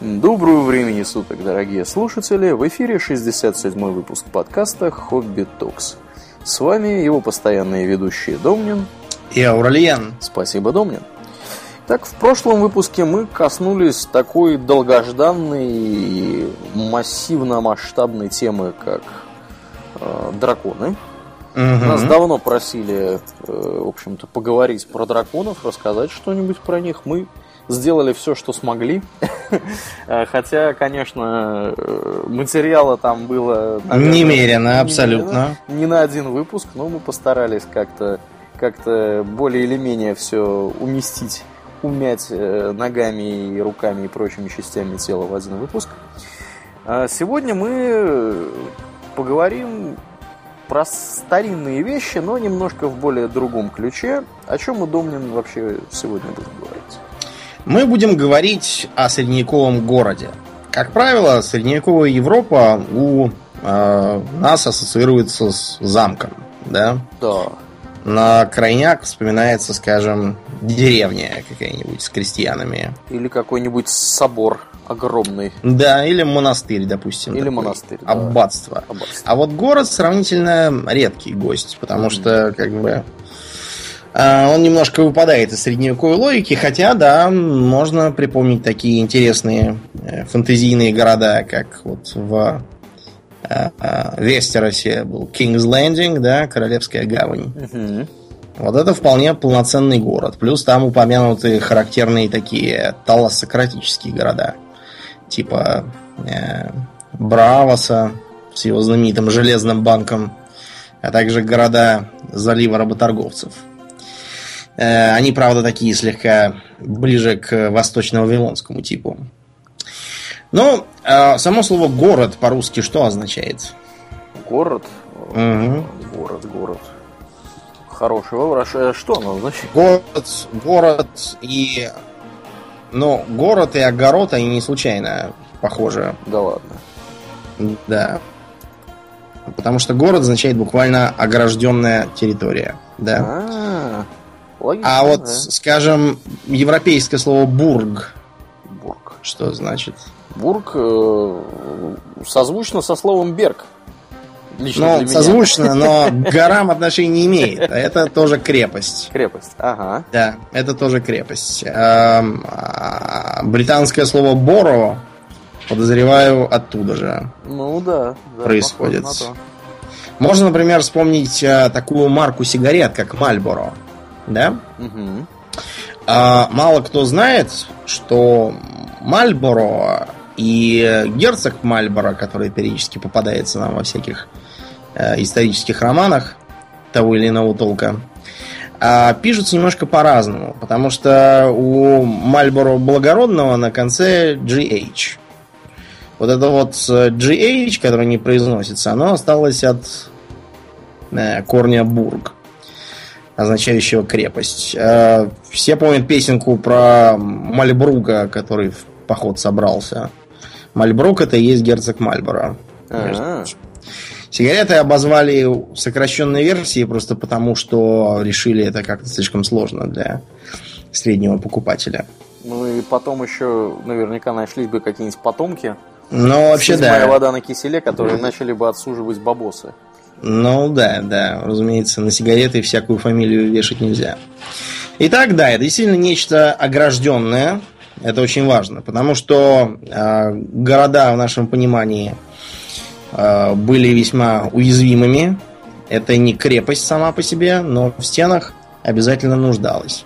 Доброго времени суток, дорогие слушатели! В эфире 67-й выпуск подкаста «Хобби Токс». С вами его постоянные ведущие Домнин и Ауральян. Спасибо, Домнин. Так, в прошлом выпуске мы коснулись такой долгожданной и массивно-масштабной темы, как э, драконы. Угу. Нас давно просили, э, в общем-то, поговорить про драконов, рассказать что-нибудь про них. Мы сделали все, что смогли. Хотя, конечно, материала там было... Наверное, немерено, абсолютно. Не на один выпуск, но мы постарались как-то как-то более или менее все уместить, умять э, ногами и руками и прочими частями тела в один выпуск. А сегодня мы поговорим про старинные вещи, но немножко в более другом ключе. О чем мы, Домнин, вообще сегодня будем говорить? Мы будем говорить о средневековом городе. Как правило, средневековая Европа у э, нас ассоциируется с замком, да? Да. На крайняк вспоминается, скажем, деревня какая-нибудь с крестьянами. Или какой-нибудь собор огромный. Да, или монастырь, допустим. Или такой. монастырь. Да. Аббатство. Аббатство. А вот город сравнительно редкий гость, потому mm-hmm. что, как бы, он немножко выпадает из средневековой логики, хотя, да, можно припомнить такие интересные э, фэнтезийные города, как вот в э, э, Вестеросе был King's Landing, да, Королевская гавань. Угу. Вот это вполне полноценный город. Плюс там упомянуты характерные такие талассократические города. Типа э, Бравоса с его знаменитым железным банком, а также города залива работорговцев – они, правда, такие слегка ближе к восточно-вавилонскому типу. Ну, э, само слово город по-русски что означает? Город? Угу. Город, город. Хороший вопрос. А что оно значит? Город, город и... Ну, город и огород, они не случайно похожи. Да ладно. Да. Потому что город означает буквально огражденная территория. Да. А-а-а. Логично, а вот, да. скажем, европейское слово бург. Бург. Что значит? Бург э, созвучно со словом берг. Лично ну, созвучно, но к горам отношения не имеет. А это тоже крепость. Крепость, ага. Да, это тоже крепость. Эм, а, британское слово боро, подозреваю, оттуда же. Ну да. да происходит. Можно, например, вспомнить э, такую марку сигарет, как Мальборо да? Угу. А, мало кто знает, что Мальборо и герцог Мальборо, который периодически попадается нам во всяких э, исторических романах того или иного толка, э, пишутся немножко по-разному, потому что у Мальборо благородного на конце GH. Вот это вот GH, которое не произносится, оно осталось от э, корня бург означающего крепость. Э, все помнят песенку про Мальбрука, который в поход собрался. Мальбрук это и есть герцог Мальборо. Сигареты обозвали сокращенной версией просто потому, что решили это как-то слишком сложно для среднего покупателя. Ну и потом еще наверняка нашлись бы какие-нибудь потомки. Ну, вообще, да. вода на киселе, которые начали бы отсуживать бабосы. Ну да, да, разумеется, на сигареты всякую фамилию вешать нельзя. Итак, да, это действительно нечто огражденное. Это очень важно, потому что э, города в нашем понимании э, были весьма уязвимыми. Это не крепость сама по себе, но в стенах обязательно нуждалась.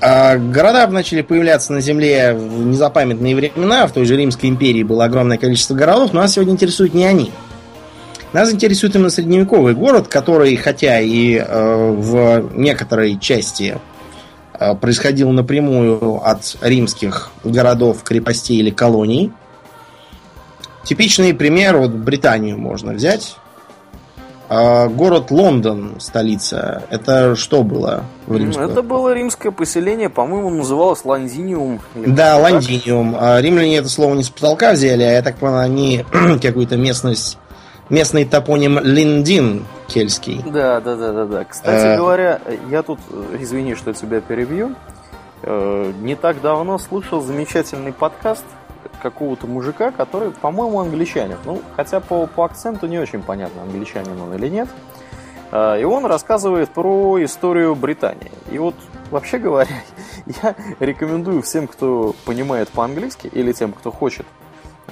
Э, города начали появляться на Земле в незапамятные времена. В той же Римской империи было огромное количество городов, но нас сегодня интересуют не они. Нас интересует именно средневековый город, который, хотя и э, в некоторой части э, происходил напрямую от римских городов, крепостей или колоний. Типичный пример, вот Британию можно взять. Э, город Лондон, столица, это что было в римском? Это было римское поселение, по-моему, называлось Лондиниум. Да, Лондиниум. А римляне это слово не с потолка взяли, а я так понял, они какую-то местность местный топоним Линдин кельтский. Да, да, да, да, да. Кстати э... говоря, я тут, извини, что тебя перебью, э, не так давно слушал замечательный подкаст, какого-то мужика, который, по-моему, англичанин. Ну, хотя по, по акценту не очень понятно, англичанин он или нет. А, и он рассказывает про историю Британии. И вот, вообще говоря, я рекомендую всем, кто понимает по-английски, или тем, кто хочет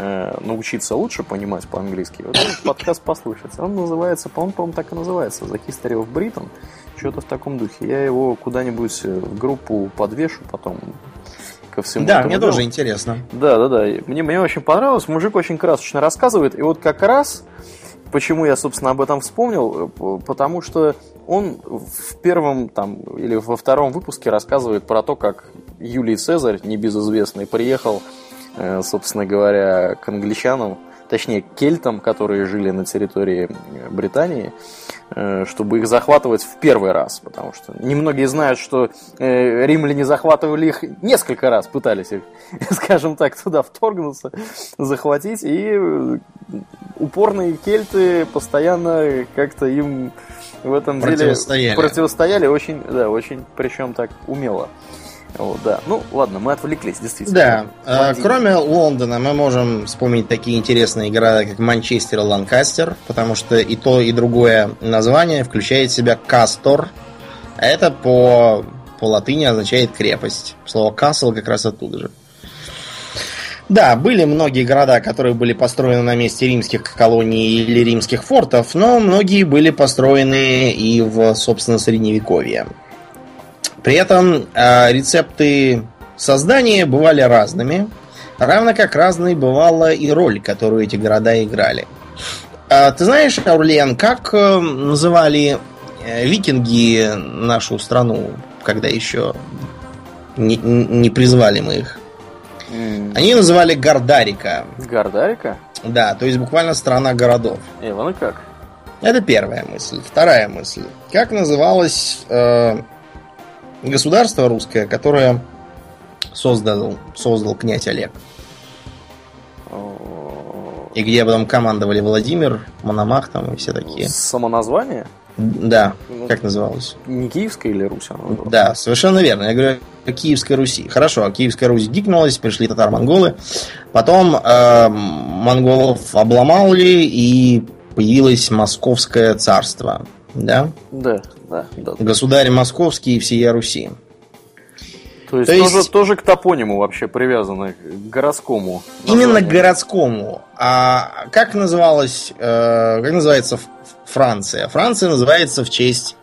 э, научиться лучше понимать по-английски, вот этот подкаст послушать. Он называется, по-моему, по так и называется, The History of Britain. Что-то в таком духе. Я его куда-нибудь в группу подвешу потом ко всему. Да, мне делу. тоже интересно. Да, да, да. Мне, мне очень понравилось. Мужик очень красочно рассказывает. И вот как раз Почему я, собственно, об этом вспомнил? Потому что он в первом там, или во втором выпуске рассказывает про то, как Юлий Цезарь, небезызвестный, приехал, э, собственно говоря, к англичанам, точнее, к кельтам, которые жили на территории Британии, э, чтобы их захватывать в первый раз, потому что немногие знают, что э, римляне захватывали их несколько раз, пытались их, скажем так, туда вторгнуться, захватить, и упорные кельты постоянно как-то им в этом противостояли. деле противостояли очень, да, очень, причем так умело. Вот, да. Ну, ладно, мы отвлеклись, действительно. Да. А, кроме Лондона мы можем вспомнить такие интересные города, как Манчестер и Ланкастер, потому что и то, и другое название включает в себя Кастор. А это по, по латыни означает крепость. Слово Касл как раз оттуда же. Да, были многие города, которые были построены на месте римских колоний или римских фортов, но многие были построены и в, собственно, средневековье. При этом э, рецепты создания бывали разными, равно как разной бывала и роль, которую эти города играли. А, ты знаешь, Аурлиан, как э, называли э, викинги нашу страну, когда еще не, не призвали мы их? Они называли Гордарика. Гордарика? Да, то есть буквально страна городов. Иван, и как? Это первая мысль. Вторая мысль. Как называлось э, государство русское, которое создал, создал князь Олег? И где потом командовали Владимир, Мономах там и все такие. Самоназвание? Да, ну, как называлось? Не Киевская или Русь она называлась? Да, совершенно верно. Я говорю о Киевской Руси. Хорошо, а Киевская Русь гикнулась, пришли татар-монголы. Потом э, монголов обломали и появилось Московское царство. Да? Да, да. да. Государь Московский и всея Руси. То есть, То есть тоже, тоже к топониму вообще привязано, к городскому. Названию. Именно к городскому. А как называлось, э, как называется Франция. Франция называется в честь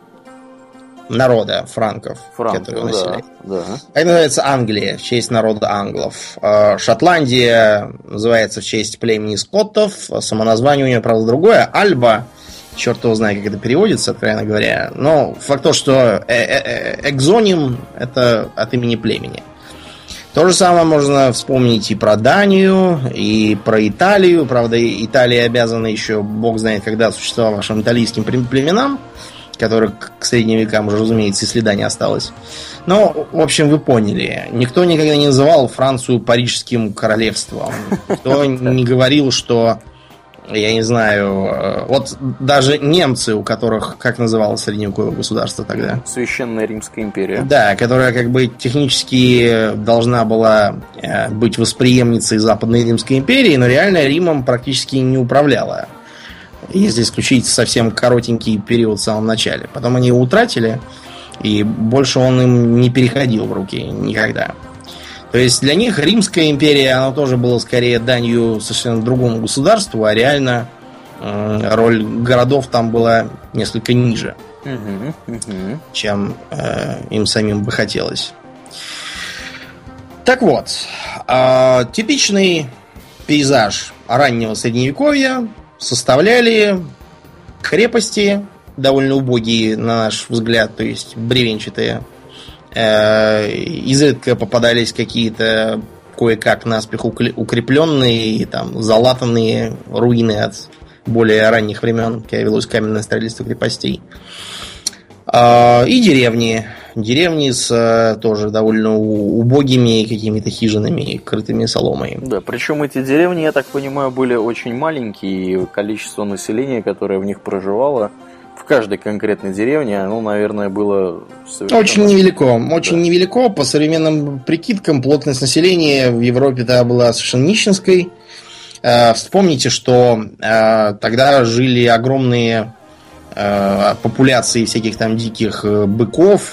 народа франков, Франк, которые ну, населяют. Да, да. Это называется Англия в честь народа англов. А Шотландия называется в честь племени скоттов. Самоназвание у нее, правда, другое. Альба, черт его знает, как это переводится, откровенно говоря. Но факт то, что э, э, э, экзоним это от имени племени. То же самое можно вспомнить и про Данию, и про Италию. Правда, Италия обязана еще, бог знает, когда существовавшим итальянским племенам, которых к средним векам уже, разумеется, и следа не осталось. Но, в общем, вы поняли. Никто никогда не называл Францию Парижским королевством. Никто не говорил, что я не знаю, э, вот даже немцы, у которых, как называлось средневековое государство тогда? Священная Римская империя. Да, которая как бы технически должна была э, быть восприемницей Западной Римской империи, но реально Римом практически не управляла. Если исключить совсем коротенький период в самом начале. Потом они его утратили, и больше он им не переходил в руки никогда. То есть для них Римская империя, она тоже была скорее данью совершенно другому государству, а реально э, роль городов там была несколько ниже, угу, угу. чем э, им самим бы хотелось. Так вот, э, типичный пейзаж раннего средневековья составляли крепости, довольно убогие, на наш взгляд, то есть бревенчатые изредка попадались какие-то кое-как наспех укрепленные, там, залатанные руины от более ранних времен, когда велось каменное строительство крепостей. А, и деревни. Деревни с э, тоже довольно убогими какими-то хижинами, крытыми соломой. Да, причем эти деревни, я так понимаю, были очень маленькие, и количество населения, которое в них проживало, каждой конкретной деревне, оно, наверное, было совершенно... Очень невелико. Очень да. невелико. По современным прикидкам, плотность населения в Европе тогда была совершенно нищенской. Э, вспомните, что э, тогда жили огромные э, популяции всяких там диких быков,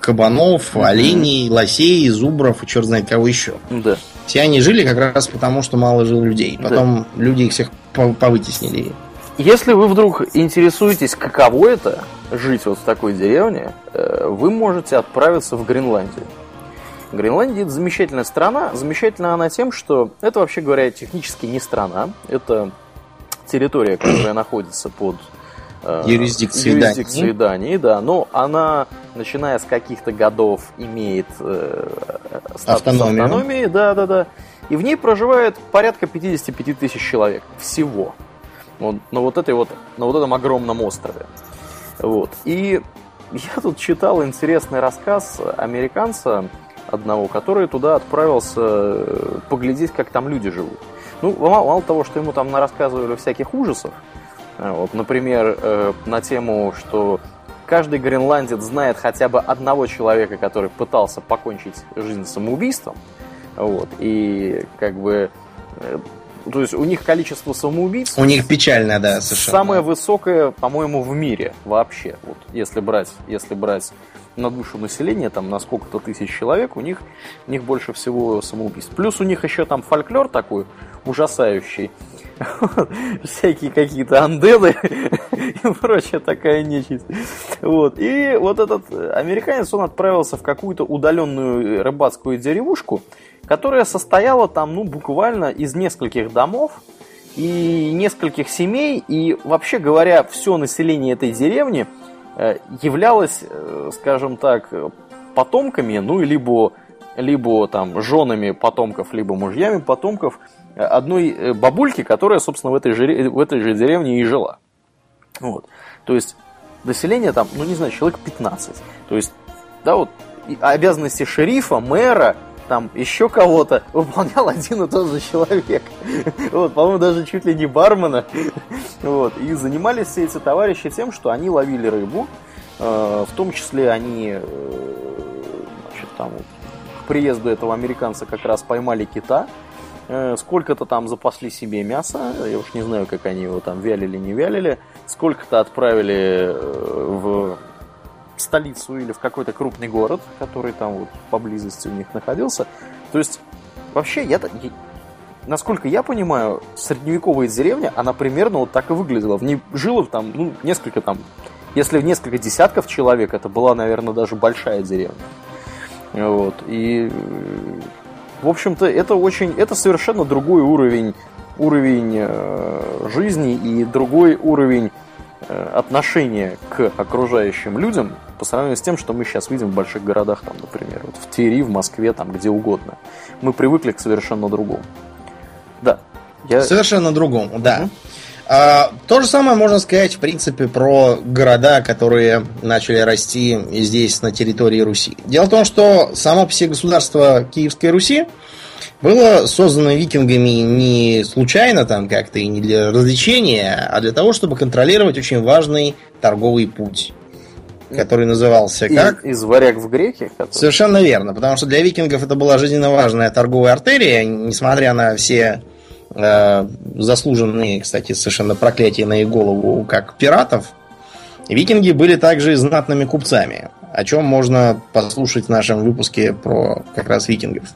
кабанов, mm-hmm. оленей, лосей, зубров и черт знает кого еще. Да. Все они жили как раз потому, что мало жило людей. Потом да. люди их всех повытеснили. Если вы вдруг интересуетесь, каково это жить вот в такой деревне, вы можете отправиться в Гренландию. Гренландия это замечательная страна. Замечательна она тем, что это, вообще говоря, технически не страна. Это территория, которая находится под э, юрисдикцией, юрисдикцией Дании. Дании, да, но она, начиная с каких-то годов, имеет э, статус Автономию. автономии, да, да, да. И в ней проживает порядка 55 тысяч человек всего. Вот, на вот этой вот, на вот этом огромном острове. Вот. И я тут читал интересный рассказ американца, одного, который туда отправился э, поглядеть, как там люди живут. Ну, мало, мало того, что ему там рассказывали всяких ужасов, э, вот, например, э, на тему, что каждый гренландец знает хотя бы одного человека, который пытался покончить жизнь самоубийством, вот, и как бы то есть у них количество самоубийц... У них печально, да, совершенно. Самое высокое, по-моему, в мире вообще. Вот, если брать, если брать на душу населения, там на сколько-то тысяч человек, у них, у них больше всего самоубийств. Плюс у них еще там фольклор такой ужасающий. Всякие какие-то андеды и прочая такая нечисть. Вот. И вот этот американец, он отправился в какую-то удаленную рыбацкую деревушку, которая состояла там, ну, буквально из нескольких домов, и нескольких семей, и вообще говоря, все население этой деревни – Э, являлась, э, скажем так, потомками, ну, либо, либо там женами потомков, либо мужьями потомков э, одной бабульки, которая, собственно, в этой же, в этой же деревне и жила. Вот. То есть население там, ну не знаю, человек 15. То есть, да, вот обязанности шерифа, мэра, там еще кого-то выполнял один и тот же человек. Вот, по-моему, даже чуть ли не бармена. Вот, и занимались все эти товарищи тем, что они ловили рыбу, э, в том числе они э, значит, там, к приезду этого американца как раз поймали кита, э, сколько-то там запасли себе мяса, я уж не знаю, как они его там вялили, не вялили, сколько-то отправили в столицу или в какой-то крупный город, который там вот поблизости у них находился. То есть, вообще, я, насколько я понимаю, средневековая деревня, она примерно вот так и выглядела. В ней жило там, ну, несколько там, если в несколько десятков человек, это была, наверное, даже большая деревня. Вот, и, в общем-то, это очень, это совершенно другой уровень, уровень э, жизни и другой уровень Э, отношение к окружающим людям по сравнению с тем, что мы сейчас видим в больших городах, там, например, вот в Твери, в Москве, там, где угодно. Мы привыкли к совершенно другому. Да. Я... Совершенно другому, да. Угу. А, то же самое можно сказать, в принципе, про города, которые начали расти здесь, на территории Руси. Дело в том, что само по себе государство Киевской Руси было создано викингами не случайно там как-то и не для развлечения, а для того, чтобы контролировать очень важный торговый путь который назывался как? Из, из варяг в греки? Который... Совершенно верно, потому что для викингов это была жизненно важная торговая артерия, несмотря на все э, заслуженные, кстати, совершенно проклятия на их голову, как пиратов, викинги были также знатными купцами о чем можно послушать в нашем выпуске про как раз викингов.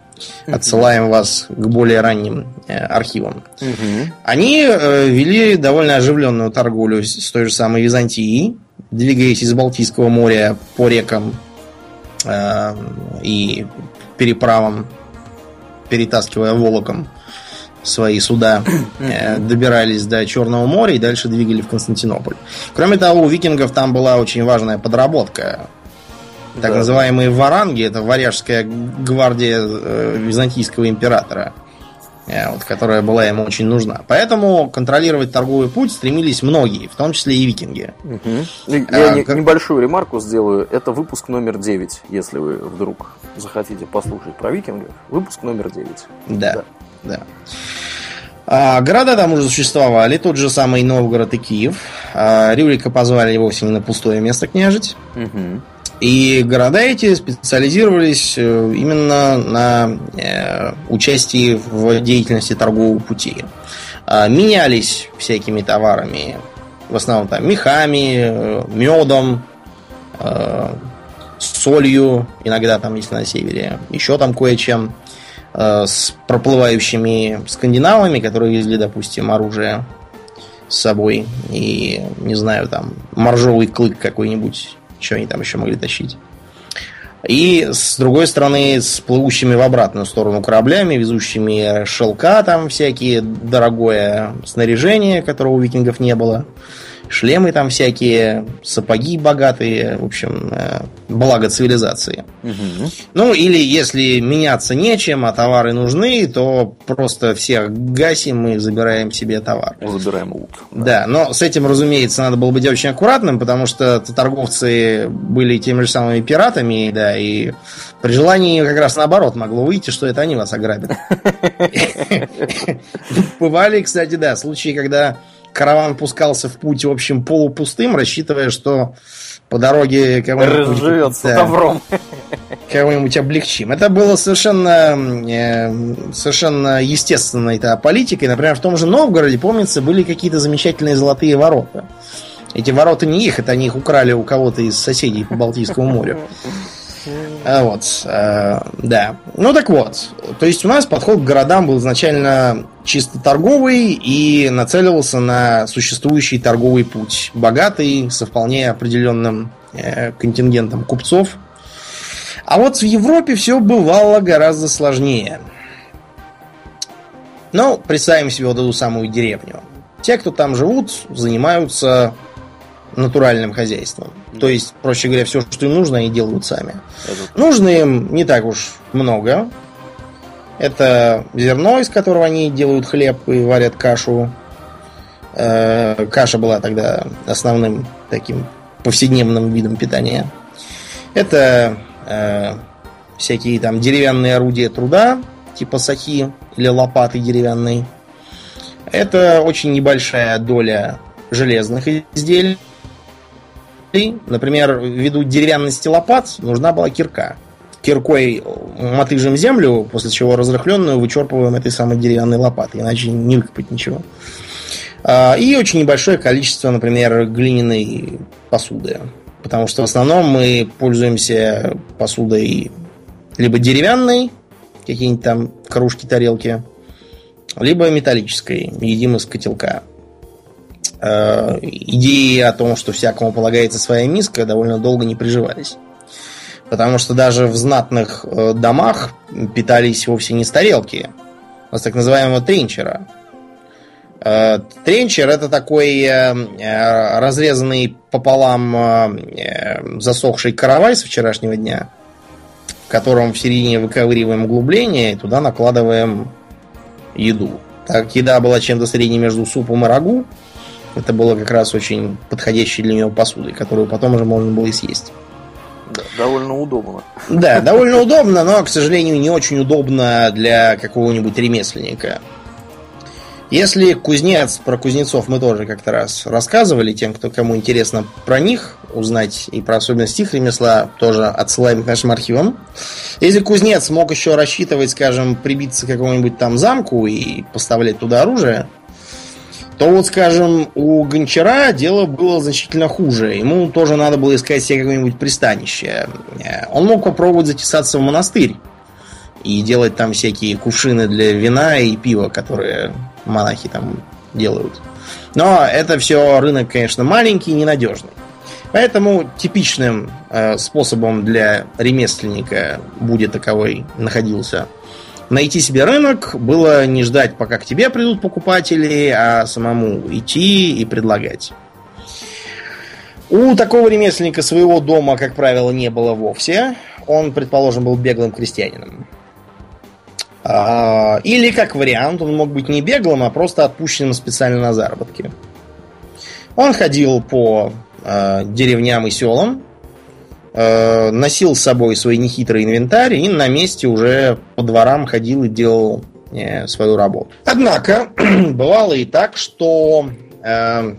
Отсылаем вас к более ранним э, архивам. Они э, вели довольно оживленную торговлю с той же самой Византией, двигаясь из Балтийского моря по рекам э, и переправам, перетаскивая волоком свои суда, э, добирались до Черного моря и дальше двигали в Константинополь. Кроме того, у викингов там была очень важная подработка так да. называемые варанги, это варяжская гвардия э, византийского императора, вот, которая была ему очень нужна. Поэтому контролировать торговый путь стремились многие, в том числе и викинги. Угу. Я а, не, как... небольшую ремарку сделаю. Это выпуск номер 9, если вы вдруг захотите послушать про викингов. Выпуск номер 9. Да, да. да. А, города там уже существовали, тот же самый Новгород и Киев. А, Рюрика позвали вовсе не на пустое место княжить. Угу. И города эти специализировались э, именно на э, участии в деятельности торгового пути. А, менялись всякими товарами, в основном там мехами, э, медом, солью, иногда там, если на севере, еще там кое-чем. С проплывающими скандинавами, которые везли, допустим, оружие с собой. И, не знаю, там, моржовый клык какой-нибудь. Что они там еще могли тащить? И с другой стороны, с плывущими в обратную сторону кораблями, везущими шелка там всякие, дорогое снаряжение, которого у викингов не было шлемы там всякие, сапоги богатые, в общем, э, благо цивилизации. Угу. Ну, или если меняться нечем, а товары нужны, то просто всех гасим и забираем себе товар. Забираем лут. Да. да, но с этим, разумеется, надо было быть очень аккуратным, потому что торговцы были теми же самыми пиратами, да, и при желании как раз наоборот могло выйти, что это они вас ограбят. Бывали, кстати, да, случаи, когда караван пускался в путь, в общем, полупустым, рассчитывая, что по дороге да, добром. Кого-нибудь облегчим. Это было совершенно, э, совершенно естественной -то политикой. Например, в том же Новгороде, помнится, были какие-то замечательные золотые ворота. Эти ворота не их, это они их украли у кого-то из соседей по Балтийскому морю. А, вот, э, да. Ну так вот, то есть у нас подход к городам был изначально чисто торговый и нацеливался на существующий торговый путь. Богатый, со вполне определенным э, контингентом купцов. А вот в Европе все бывало гораздо сложнее. Ну, представим себе вот эту самую деревню. Те, кто там живут, занимаются натуральным хозяйством. То есть, проще говоря, все, что им нужно, они делают сами. Это... Нужно им не так уж много. Это зерно, из которого они делают хлеб и варят кашу. Э, каша была тогда основным таким повседневным видом питания. Это э, всякие там деревянные орудия труда, типа сахи или лопаты деревянные. Это очень небольшая доля железных изделий Например, ввиду деревянности лопат нужна была кирка. Киркой мотыжим землю, после чего разрыхленную вычерпываем этой самой деревянной лопатой, иначе не выкопать ничего. А, и очень небольшое количество, например, глиняной посуды. Потому что в основном мы пользуемся посудой либо деревянной, какие-нибудь там кружки, тарелки, либо металлической, едим из котелка. Э, идеи о том, что всякому полагается своя миска, довольно долго не приживались. Потому что даже в знатных э, домах питались вовсе не с тарелки, а так называемого тренчера. Э, тренчер это такой разрезанный пополам засохший каравай с вчерашнего дня, в котором в середине выковыриваем углубление и туда накладываем еду. Так еда была чем-то средней между супом и рагу, это было как раз очень подходящей для него посудой, которую потом уже можно было и съесть. Да, довольно удобно. Да, довольно удобно, но, к сожалению, не очень удобно для какого-нибудь ремесленника. Если кузнец, про кузнецов мы тоже как-то раз рассказывали, тем, кто кому интересно про них узнать и про особенности их ремесла, тоже отсылаем к нашим архивам. Если кузнец мог еще рассчитывать, скажем, прибиться к какому-нибудь там замку и поставлять туда оружие, то вот, скажем, у Гончара дело было значительно хуже. Ему тоже надо было искать себе какое-нибудь пристанище. Э, он мог попробовать затесаться в монастырь и делать там всякие кувшины для вина и пива, которые монахи там делают. Но это все рынок, конечно, маленький и ненадежный. Поэтому типичным э, способом для ремесленника будет таковой находился найти себе рынок было не ждать, пока к тебе придут покупатели, а самому идти и предлагать. У такого ремесленника своего дома, как правило, не было вовсе. Он, предположим, был беглым крестьянином. А, или, как вариант, он мог быть не беглым, а просто отпущенным специально на заработки. Он ходил по э, деревням и селам, носил с собой свой нехитрый инвентарь и на месте уже по дворам ходил и делал э, свою работу. Однако, бывало и так, что э,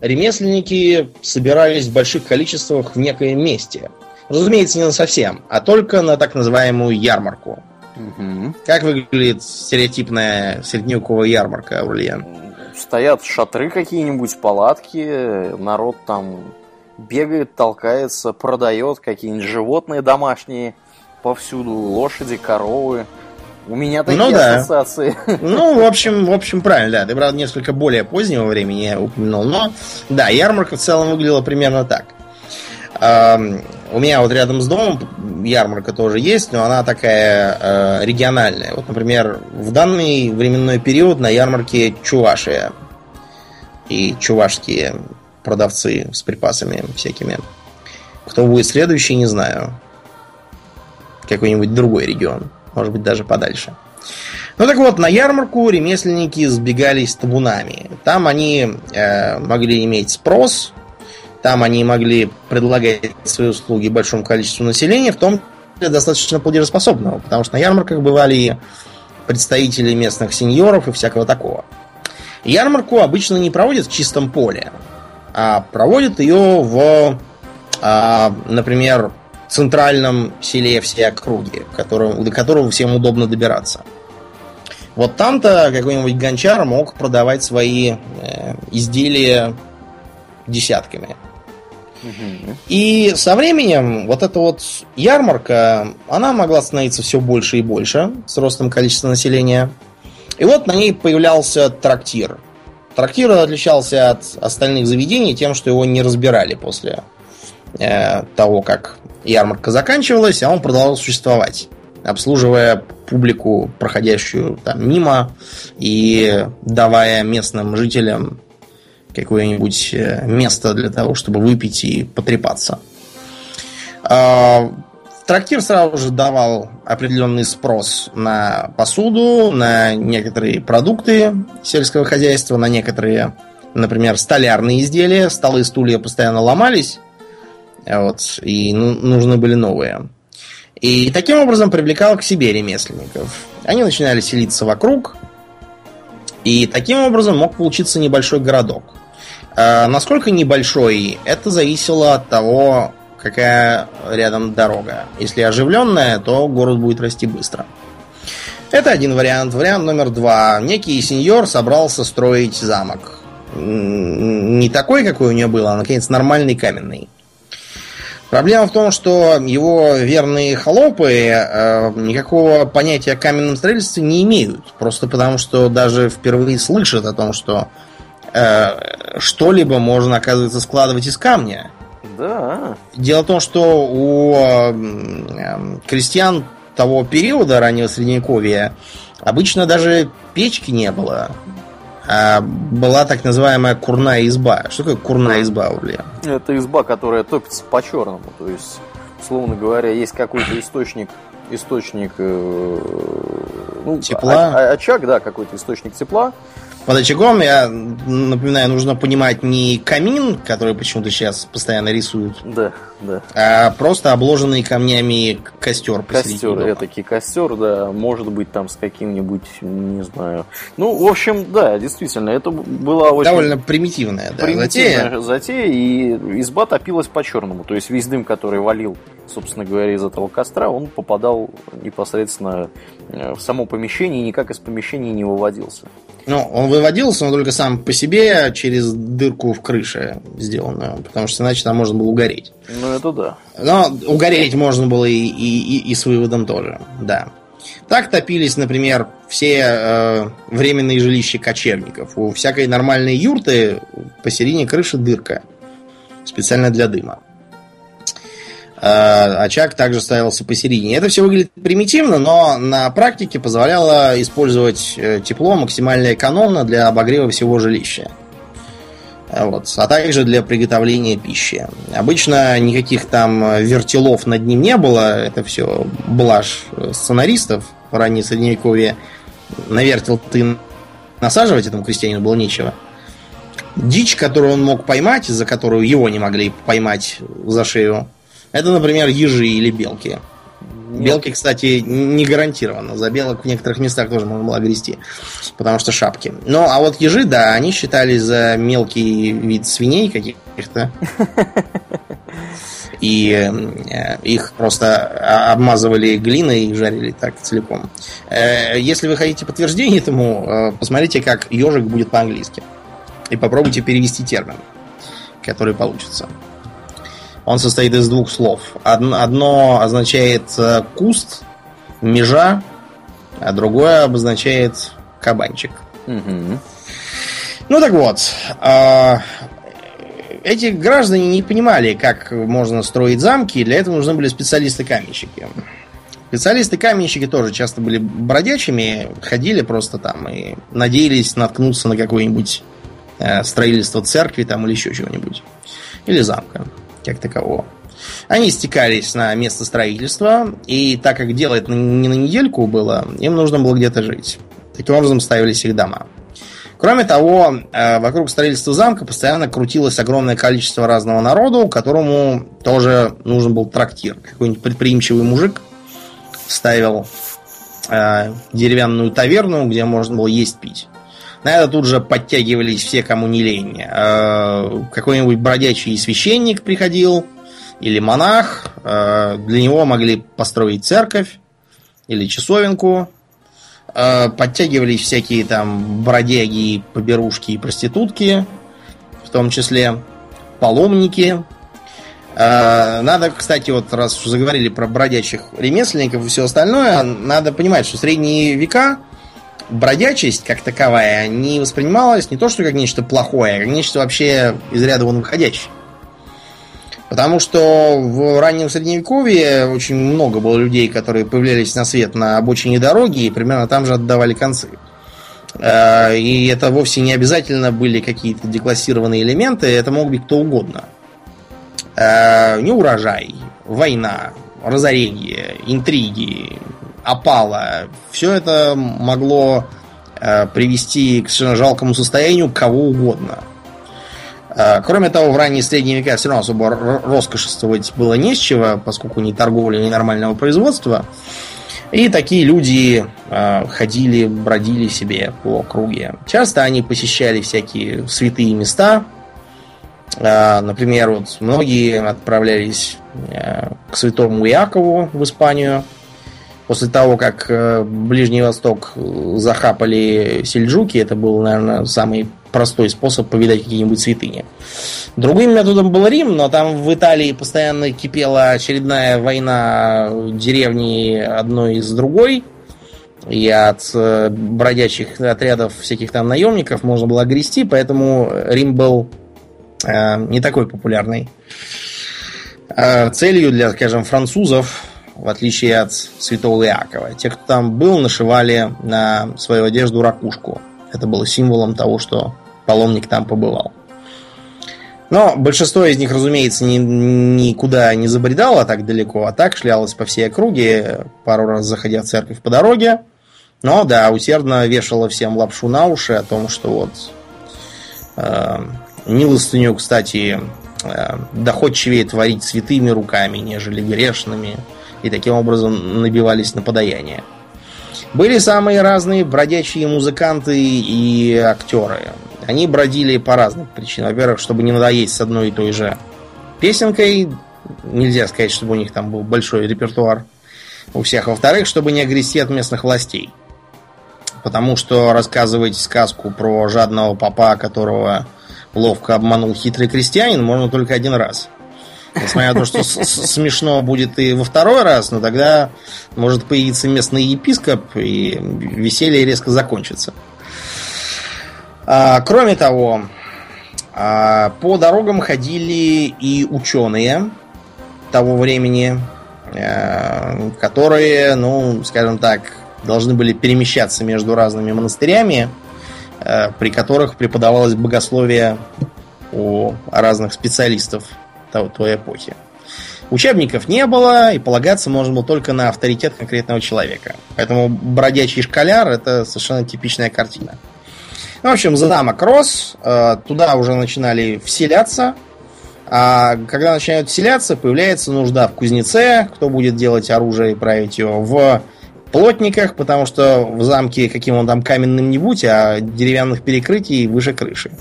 ремесленники собирались в больших количествах в некоем месте. Разумеется, не на совсем, а только на так называемую ярмарку. Угу. Как выглядит стереотипная средневековая ярмарка, Аурлиен? Стоят шатры какие-нибудь, палатки, народ там бегает, толкается, продает какие-нибудь животные домашние повсюду, лошади, коровы. У меня такие ну, да. ассоциации. Ну, в общем, в общем, правильно, да. Ты, правда, несколько более позднего времени я упомянул. Но, да, ярмарка в целом выглядела примерно так. У меня вот рядом с домом ярмарка тоже есть, но она такая э, региональная. Вот, например, в данный временной период на ярмарке Чувашия. И чувашские продавцы с припасами всякими. Кто будет следующий, не знаю. Какой-нибудь другой регион. Может быть, даже подальше. Ну так вот, на ярмарку ремесленники сбегались табунами. Там они э, могли иметь спрос, там они могли предлагать свои услуги большому количеству населения, в том числе достаточно платежеспособного, потому что на ярмарках бывали и представители местных сеньоров и всякого такого. Ярмарку обычно не проводят в чистом поле, а проводят ее в, а, например, центральном селе всей округи, которому, до которого всем удобно добираться. Вот там-то какой-нибудь гончар мог продавать свои э, изделия десятками. И со временем вот эта вот ярмарка, она могла становиться все больше и больше с ростом количества населения. И вот на ней появлялся трактир. Трактир отличался от остальных заведений тем, что его не разбирали после э, того, как ярмарка заканчивалась, а он продолжал существовать, обслуживая публику, проходящую там мимо, и давая местным жителям какое-нибудь э, место для того, чтобы выпить и потрепаться. Трактир сразу же давал определенный спрос на посуду, на некоторые продукты сельского хозяйства, на некоторые, например, столярные изделия. Столы и стулья постоянно ломались, вот, и ну, нужны были новые. И таким образом привлекал к себе ремесленников. Они начинали селиться вокруг, и таким образом мог получиться небольшой городок. А насколько небольшой, это зависело от того, какая рядом дорога. Если оживленная, то город будет расти быстро. Это один вариант. Вариант номер два. Некий сеньор собрался строить замок. Не такой, какой у него был, а, наконец, нормальный каменный. Проблема в том, что его верные холопы э, никакого понятия о каменном строительстве не имеют. Просто потому, что даже впервые слышат о том, что э, что-либо можно, оказывается, складывать из камня. Да. Дело в том, что у э, крестьян того периода раннего средневековья обычно даже печки не было а была так называемая курная изба. Что такое курная изба, Улья? Это изба, которая топится по-черному. То есть, условно говоря, есть какой-то источник источник э, ну, тепла. А, очаг, да, какой-то источник тепла. Под очагом, я напоминаю, нужно понимать не камин, который почему-то сейчас постоянно рисуют. Да, да. А просто обложенный камнями костер. Костер, этакий костер, да. Может быть, там с каким-нибудь, не знаю. Ну, в общем, да, действительно, это была очень... Довольно примитивная, да, примитивная затея. затея. И изба топилась по-черному. То есть весь дым, который валил, собственно говоря, из этого костра, он попадал непосредственно э, в само помещение и никак из помещения не выводился. Ну, он выводился, но только сам по себе через дырку в крыше сделанную, потому что иначе там можно было угореть. Ну, это да. Но угореть можно было и, и, и, и с выводом тоже, да. Так топились, например, все э, временные жилища кочевников. У всякой нормальной юрты посередине крыши дырка. Специально для дыма. Э, очаг также ставился посередине. Это все выглядит примитивно, но на практике позволяло использовать э, тепло максимально экономно для обогрева всего жилища. Э, вот. А также для приготовления пищи. Обычно никаких там вертелов над ним не было. Это все блажь сценаристов в раннее средневековье. На вертел ты насаживать этому крестьянину было нечего. Дичь, которую он мог поймать, за которую его не могли поймать за шею, это, например, ежи или белки. Белки, кстати, не гарантированно. За белок в некоторых местах тоже можно было грести, потому что шапки. Ну, а вот ежи, да, они считались за мелкий вид свиней каких-то. И э, их просто обмазывали глиной и жарили так целиком. Э, если вы хотите подтверждение этому, э, посмотрите, как ежик будет по-английски. И попробуйте перевести термин, который получится. Он состоит из двух слов. Одно означает э, куст, межа, а другое обозначает кабанчик. Угу. Ну так вот, а, эти граждане не понимали, как можно строить замки, и для этого нужны были специалисты-каменщики. Специалисты-каменщики тоже часто были бродячими, ходили просто там и надеялись наткнуться на какое-нибудь э, строительство церкви там или еще чего-нибудь. Или замка как такового. Они стекались на место строительства, и так как дело это не на недельку было, им нужно было где-то жить. Таким образом ставились их дома. Кроме того, э, вокруг строительства замка постоянно крутилось огромное количество разного народу, которому тоже нужен был трактир. Какой-нибудь предприимчивый мужик ставил э, деревянную таверну, где можно было есть пить. На это тут же подтягивались все, кому не лень. Э, какой-нибудь бродячий священник приходил, или монах. Э, для него могли построить церковь или часовенку. Э, подтягивались всякие там бродяги, поберушки и проститутки, в том числе паломники. Надо, кстати, вот раз заговорили про бродячих ремесленников и все остальное, надо понимать, что средние века бродячесть как таковая не воспринималась не то, что как нечто плохое, а как нечто вообще из ряда вон выходящее. Потому что в раннем средневековье очень много было людей, которые появлялись на свет на обочине дороги и примерно там же отдавали концы. Э, и это вовсе не обязательно были какие-то деклассированные элементы, это мог быть кто угодно. Э, неурожай, война, разорение, интриги, опала. Все это могло э, привести к совершенно жалкому состоянию кого угодно. Э, кроме того, в ранние средние века все равно особо роскошествовать было не с чего, поскольку ни торговли, ни нормального производства. И такие люди э, ходили, бродили себе по округе. Часто они посещали всякие святые места. Э, например, вот многие отправлялись э, к святому Иакову в Испанию – после того, как э, Ближний Восток захапали сельджуки, это был, наверное, самый простой способ повидать какие-нибудь святыни. Другим методом был Рим, но там в Италии постоянно кипела очередная война деревни одной из другой. И от э, бродячих отрядов всяких там наемников можно было грести, поэтому Рим был э, не такой популярной э, целью для, скажем, французов в отличие от святого Иакова. Те, кто там был, нашивали на свою одежду ракушку. Это было символом того, что паломник там побывал. Но большинство из них, разумеется, ни, никуда не забредало так далеко, а так шлялось по всей округе, пару раз заходя в церковь по дороге. Но да, усердно вешала всем лапшу на уши о том, что вот э, милостыню, кстати, э, доходчивее творить святыми руками, нежели грешными и таким образом набивались на подаяние. Были самые разные бродячие музыканты и актеры. Они бродили по разным причинам. Во-первых, чтобы не надоесть с одной и той же песенкой. Нельзя сказать, чтобы у них там был большой репертуар у всех. Во-вторых, чтобы не огрести от местных властей. Потому что рассказывать сказку про жадного папа, которого ловко обманул хитрый крестьянин, можно только один раз – Несмотря на то, что смешно будет и во второй раз, но тогда может появиться местный епископ, и веселье резко закончится. А, кроме того, а, по дорогам ходили и ученые того времени, а, которые, ну, скажем так, должны были перемещаться между разными монастырями, а, при которых преподавалось богословие у разных специалистов той эпохи. Учебников не было, и полагаться можно было только на авторитет конкретного человека. Поэтому бродячий школяр это совершенно типичная картина. Ну, в общем, замок рос, э, туда уже начинали вселяться А когда начинают селяться, появляется нужда в кузнеце, кто будет делать оружие и править его, в плотниках, потому что в замке, каким он там каменным не будь, а деревянных перекрытий выше крыши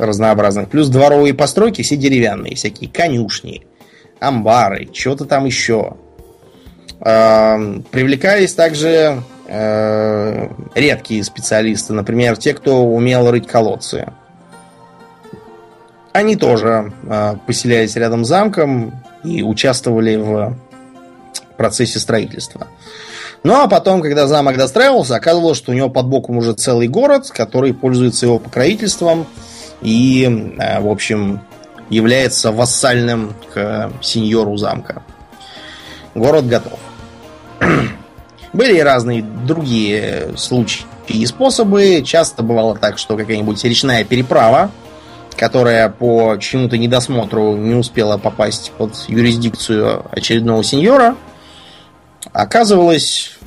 разнообразных. Плюс дворовые постройки все деревянные, всякие конюшни, амбары, что-то там еще. Э, привлекались также э, редкие специалисты, например, те, кто умел рыть колодцы. Они тоже э, поселялись рядом с замком и участвовали в процессе строительства. Ну а потом, когда замок достраивался, оказывалось, что у него под боком уже целый город, который пользуется его покровительством и, в общем, является вассальным к сеньору замка. Город готов. Были разные другие случаи и способы. Часто бывало так, что какая-нибудь речная переправа, которая по чему-то недосмотру не успела попасть под юрисдикцию очередного сеньора, оказывалась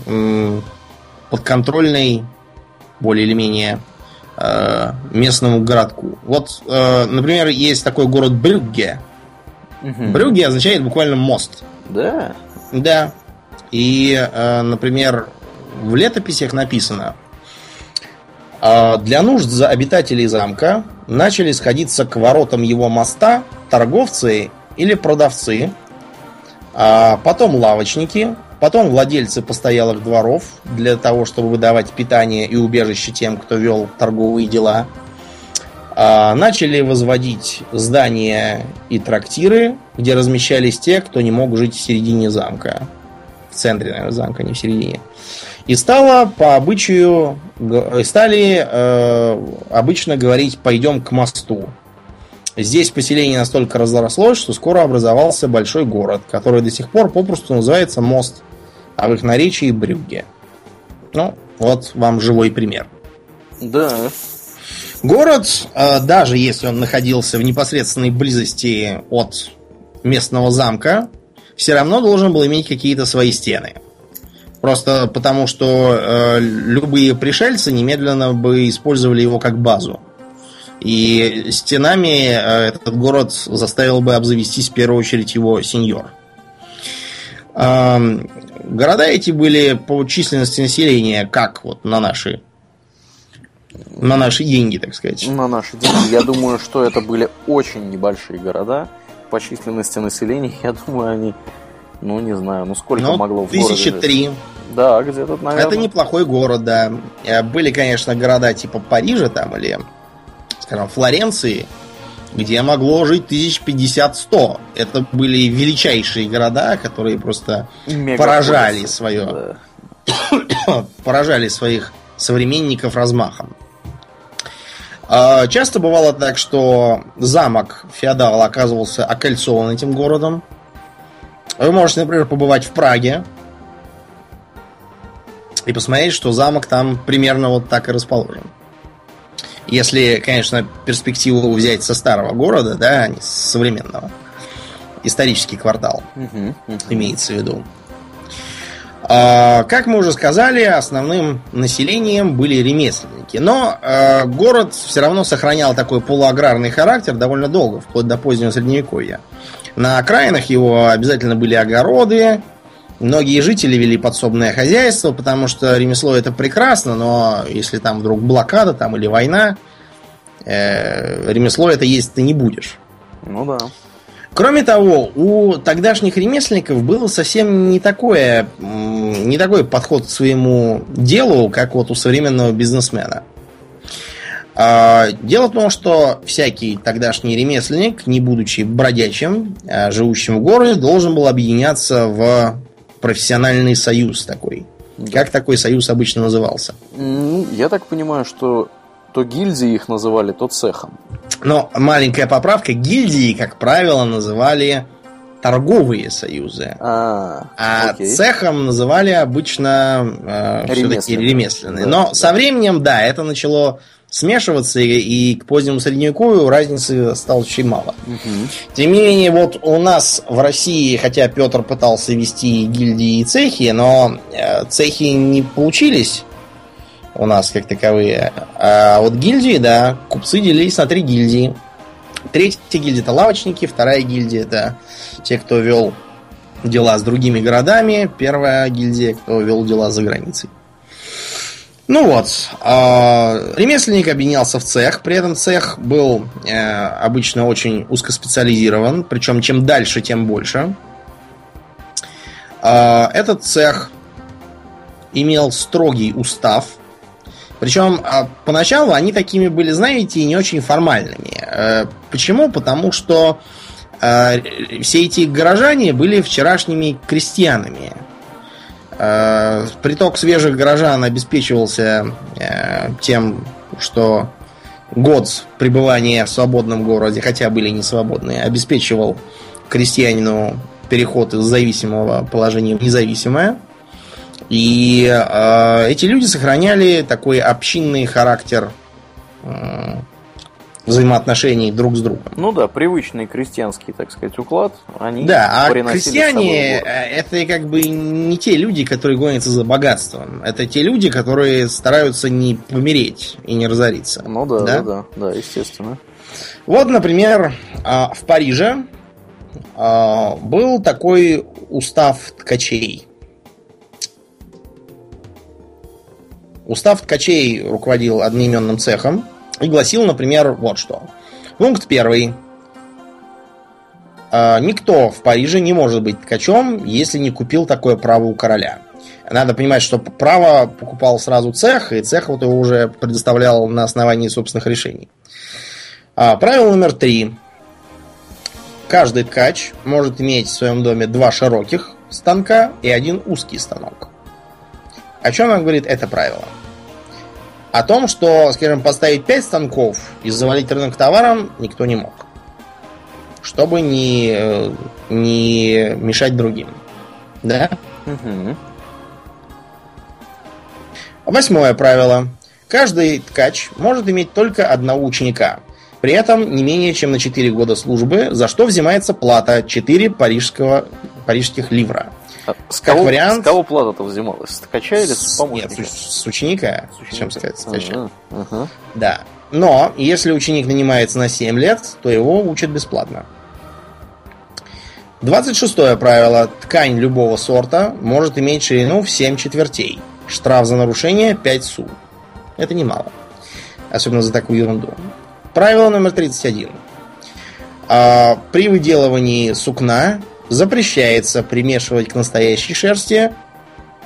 подконтрольной более или менее э, местному городку. Вот, э, например, есть такой город Брюгге. Угу. Брюгге означает буквально мост. Да. Да. И, э, например, в летописях написано, э, для нужд за обитателей замка начали сходиться к воротам его моста торговцы или продавцы, а потом лавочники, потом владельцы постоялых дворов для того, чтобы выдавать питание и убежище тем, кто вел торговые дела. А, начали возводить здания и трактиры, где размещались те, кто не мог жить в середине замка. В центре, наверное, замка, не в середине. И стало по обычаю, стали э, обычно говорить «пойдем к мосту». Здесь поселение настолько разрослось, что скоро образовался большой город, который до сих пор попросту называется Мост, а в их наречии Брюгге. Ну, вот вам живой пример. Да. Город, э, даже если он находился в непосредственной близости от местного замка, все равно должен был иметь какие-то свои стены. Просто потому, что э, любые пришельцы немедленно бы использовали его как базу. И стенами э, этот город заставил бы обзавестись в первую очередь его сеньор. Города эти были по численности населения как вот на наши на наши деньги, так сказать. На наши деньги. Я думаю, что это были очень небольшие города по численности населения. Я думаю, они, ну не знаю, ну сколько ну, могло в тысячи три. Да, где-то, наверное. Это неплохой город, да. Э, были, конечно, города типа Парижа там или, скажем, Флоренции, где могло жить тысяч пятьдесят-сто. Это были величайшие города, которые просто Мегаполисы, поражали свое... Да. поражали своих современников размахом. А, часто бывало так, что замок феодала оказывался окольцован этим городом. Вы можете, например, побывать в Праге, и посмотреть, что замок там примерно вот так и расположен. Если, конечно, перспективу взять со старого города, да, а не с современного. Исторический квартал угу, угу. имеется в виду. А, как мы уже сказали, основным населением были ремесленники. Но а, город все равно сохранял такой полуаграрный характер довольно долго, вплоть до позднего средневековья. На окраинах его обязательно были огороды, Многие жители вели подсобное хозяйство, потому что ремесло это прекрасно, но если там вдруг блокада там, или война, э, ремесло это есть ты не будешь. Ну да. Кроме того, у тогдашних ремесленников было совсем не такое, не такой подход к своему делу, как вот у современного бизнесмена. А, дело в том, что всякий тогдашний ремесленник, не будучи бродячим, а живущим в городе, должен был объединяться в профессиональный союз такой. Как такой союз обычно назывался? Ну, я так понимаю, что то гильдии их называли, то цехом. Но маленькая поправка. Гильдии, как правило, называли торговые союзы. А, а окей. цехом называли обычно э, все-таки ремесленные. Да, Но да. со временем, да, это начало смешиваться, и, к позднему средневековью разницы стало очень мало. Угу. Тем не менее, вот у нас в России, хотя Петр пытался вести гильдии и цехи, но э, цехи не получились у нас как таковые. А вот гильдии, да, купцы делились на три гильдии. Третья гильдия это лавочники, вторая гильдия это те, кто вел дела с другими городами, первая гильдия, кто вел дела за границей. Ну вот, э, ремесленник объединялся в цех, при этом цех был э, обычно очень узкоспециализирован, причем чем дальше, тем больше. Э, этот цех имел строгий устав, причем э, поначалу они такими были, знаете, не очень формальными. Э, почему? Потому что э, все эти горожане были вчерашними крестьянами. Э, приток свежих горожан обеспечивался э, тем, что год пребывания в свободном городе, хотя были не свободные, обеспечивал крестьянину переход из зависимого положения в независимое. И э, эти люди сохраняли такой общинный характер взаимоотношений друг с другом. Ну да, привычный крестьянский, так сказать, уклад. Они да, а крестьяне э, это как бы не те люди, которые гонятся за богатством. Это те люди, которые стараются не помереть и не разориться. Ну да, да, да, да, да естественно. Вот, например, а, в Париже а, был такой устав ткачей. Устав ткачей руководил одноименным цехом, и гласил, например, вот что. Пункт первый. А, никто в Париже не может быть ткачом, если не купил такое право у короля. Надо понимать, что право покупал сразу цех, и цех вот его уже предоставлял на основании собственных решений. А, правило номер три. Каждый ткач может иметь в своем доме два широких станка и один узкий станок. О чем нам говорит это правило? О том, что, скажем, поставить 5 станков и завалить рынок товаром никто не мог. Чтобы не, э, не мешать другим. Да? Угу. Восьмое правило. Каждый ткач может иметь только одного ученика. При этом не менее чем на 4 года службы, за что взимается плата 4 парижского, парижских ливра. А с как кого, вариант... С кого плата-то взималась? С ткача или с помощника? Нет, с ученика. С ученика. Чем сказать, с ткача. Ага, ага. Да. Но, если ученик нанимается на 7 лет, то его учат бесплатно. 26 правило. Ткань любого сорта может иметь ширину в 7 четвертей. Штраф за нарушение 5 су. Это немало. Особенно за такую ерунду. Правило номер 31. А, при выделывании сукна Запрещается примешивать к настоящей шерсти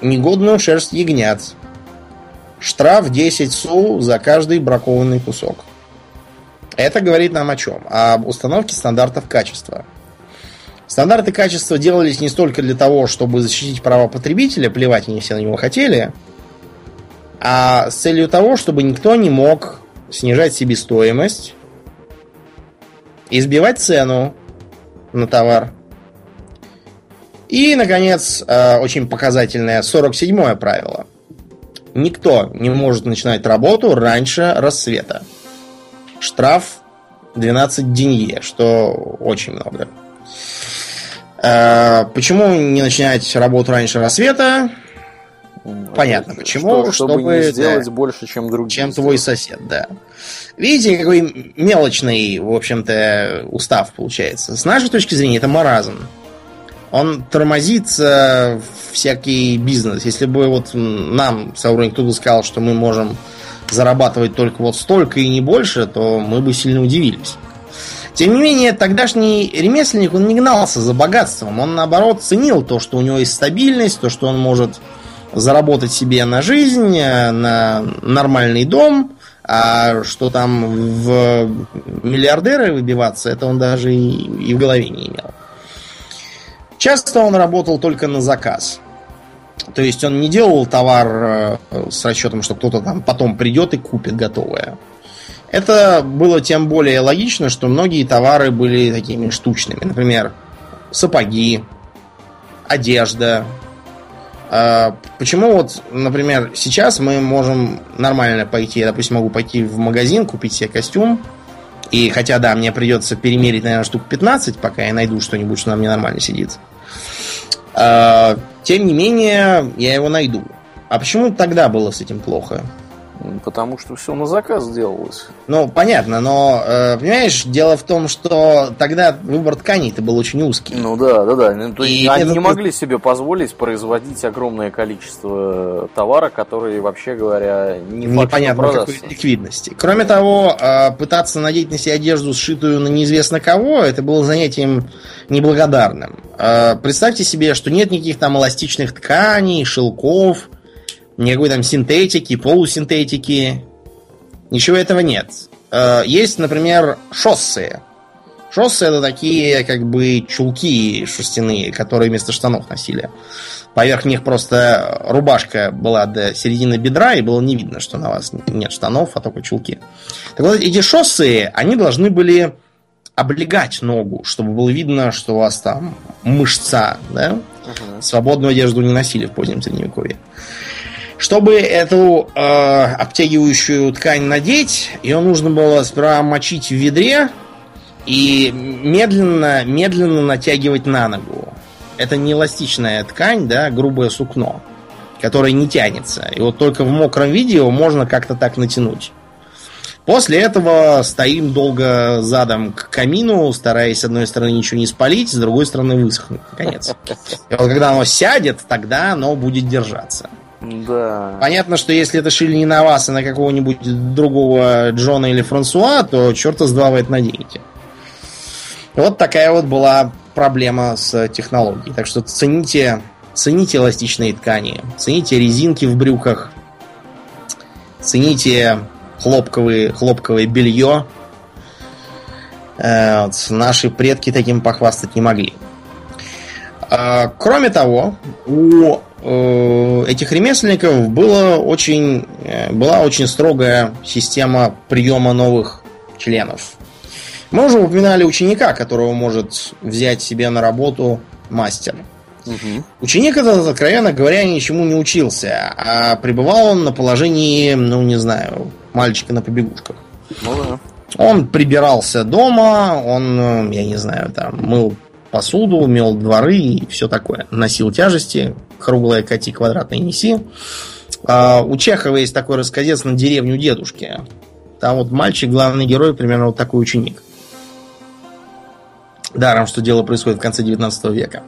негодную шерсть ягнят. Штраф 10 су за каждый бракованный кусок. Это говорит нам о чем? Об установке стандартов качества. Стандарты качества делались не столько для того, чтобы защитить права потребителя, плевать они все на него хотели, а с целью того, чтобы никто не мог снижать себестоимость, избивать цену на товар. И, наконец, э, очень показательное 47-е правило. Никто не может начинать работу раньше рассвета. Штраф 12 денье, что очень много. Э, почему не начинать работу раньше рассвета? Понятно, почему. Что, чтобы, чтобы не сделать да, больше, чем другие. Чем твой сосед, да. Видите, какой мелочный, в общем-то, устав получается. С нашей точки зрения, это маразм он тормозит э, всякий бизнес. Если бы вот нам со уровня кто-то сказал, что мы можем зарабатывать только вот столько и не больше, то мы бы сильно удивились. Тем не менее, тогдашний ремесленник, он не гнался за богатством. Он, наоборот, ценил то, что у него есть стабильность, то, что он может заработать себе на жизнь, э, на нормальный дом, а что там в миллиардеры выбиваться, это он даже и в голове не имел. Часто он работал только на заказ. То есть он не делал товар э, с расчетом, что кто-то там потом придет и купит готовое. Это было тем более логично, что многие товары были такими штучными. Например, сапоги, одежда. А, почему вот, например, сейчас мы можем нормально пойти, я, допустим, могу пойти в магазин, купить себе костюм, и хотя, да, мне придется перемерить, наверное, штук 15, пока я найду что-нибудь, что на мне нормально сидит. А, тем не менее, я его найду. А почему тогда было с этим плохо? Потому что все на заказ делалось. Ну, понятно, но, э, понимаешь, дело в том, что тогда выбор тканей-то был очень узкий. Ну да, да, да. Ну, то и они это... не могли себе позволить производить огромное количество товара, которые, вообще говоря, не Непонятно какой ликвидности. Кроме того, э, пытаться надеть на себя одежду, сшитую на неизвестно кого, это было занятием неблагодарным. Э, представьте себе, что нет никаких там эластичных тканей, шелков, никакой там синтетики, полусинтетики. Ничего этого нет. Э, есть, например, шоссе. Шоссе это такие, как бы, чулки шерстяные, которые вместо штанов носили. Поверх них просто рубашка была до середины бедра, и было не видно, что на вас нет штанов, а только чулки. Так вот, эти шоссе, они должны были облегать ногу, чтобы было видно, что у вас там мышца, да? Угу. Свободную одежду не носили в позднем средневековье. Чтобы эту э, обтягивающую ткань надеть, ее нужно было сперва мочить в ведре и медленно, медленно натягивать на ногу. Это не эластичная ткань, да, грубое сукно, которое не тянется. И вот только в мокром виде его можно как-то так натянуть. После этого стоим долго задом к камину, стараясь с одной стороны ничего не спалить, с другой стороны высохнуть, наконец. И вот когда оно сядет, тогда оно будет держаться. Да. Понятно, что если это шили не на вас, а на какого-нибудь другого Джона или Франсуа, то черта с два вы это наденете. Вот такая вот была проблема с технологией. Так что цените, цените эластичные ткани, цените резинки в брюках, цените хлопковые, хлопковое белье. Э, вот, наши предки таким похвастать не могли. Э, кроме того, у этих ремесленников было очень, э, была очень строгая система приема новых членов. Мы уже упоминали ученика, которого может взять себе на работу мастер. Угу. Ученик этот, откровенно говоря, ничему не учился, а пребывал он на положении, ну, не знаю, мальчика на побегушках. Ну да. Он прибирался дома, он, э, я не знаю, там, мыл посуду, мел дворы и все такое. Носил тяжести, круглая кати, квадратная неси. А, у Чехова есть такой рассказец на деревню дедушки. Там вот мальчик, главный герой, примерно вот такой ученик. Даром, что дело происходит в конце 19 века.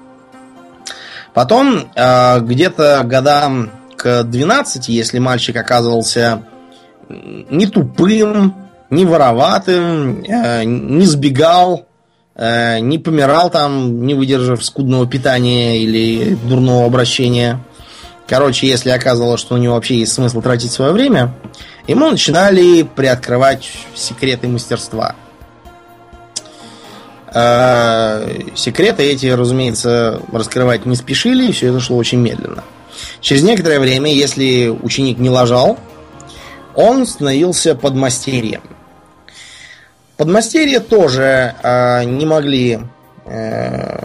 Потом, а, где-то годам к 12, если мальчик оказывался не тупым, не вороватым, а, не сбегал, Э, не помирал там, не выдержав скудного питания или дурного обращения. Короче, если оказывалось, что у него вообще есть смысл тратить свое время, ему начинали приоткрывать секреты мастерства. Э, секреты эти, разумеется, раскрывать не спешили, все это шло очень медленно. Через некоторое время, если ученик не лажал, он становился подмастерьем. Подмастерья тоже э, не могли э,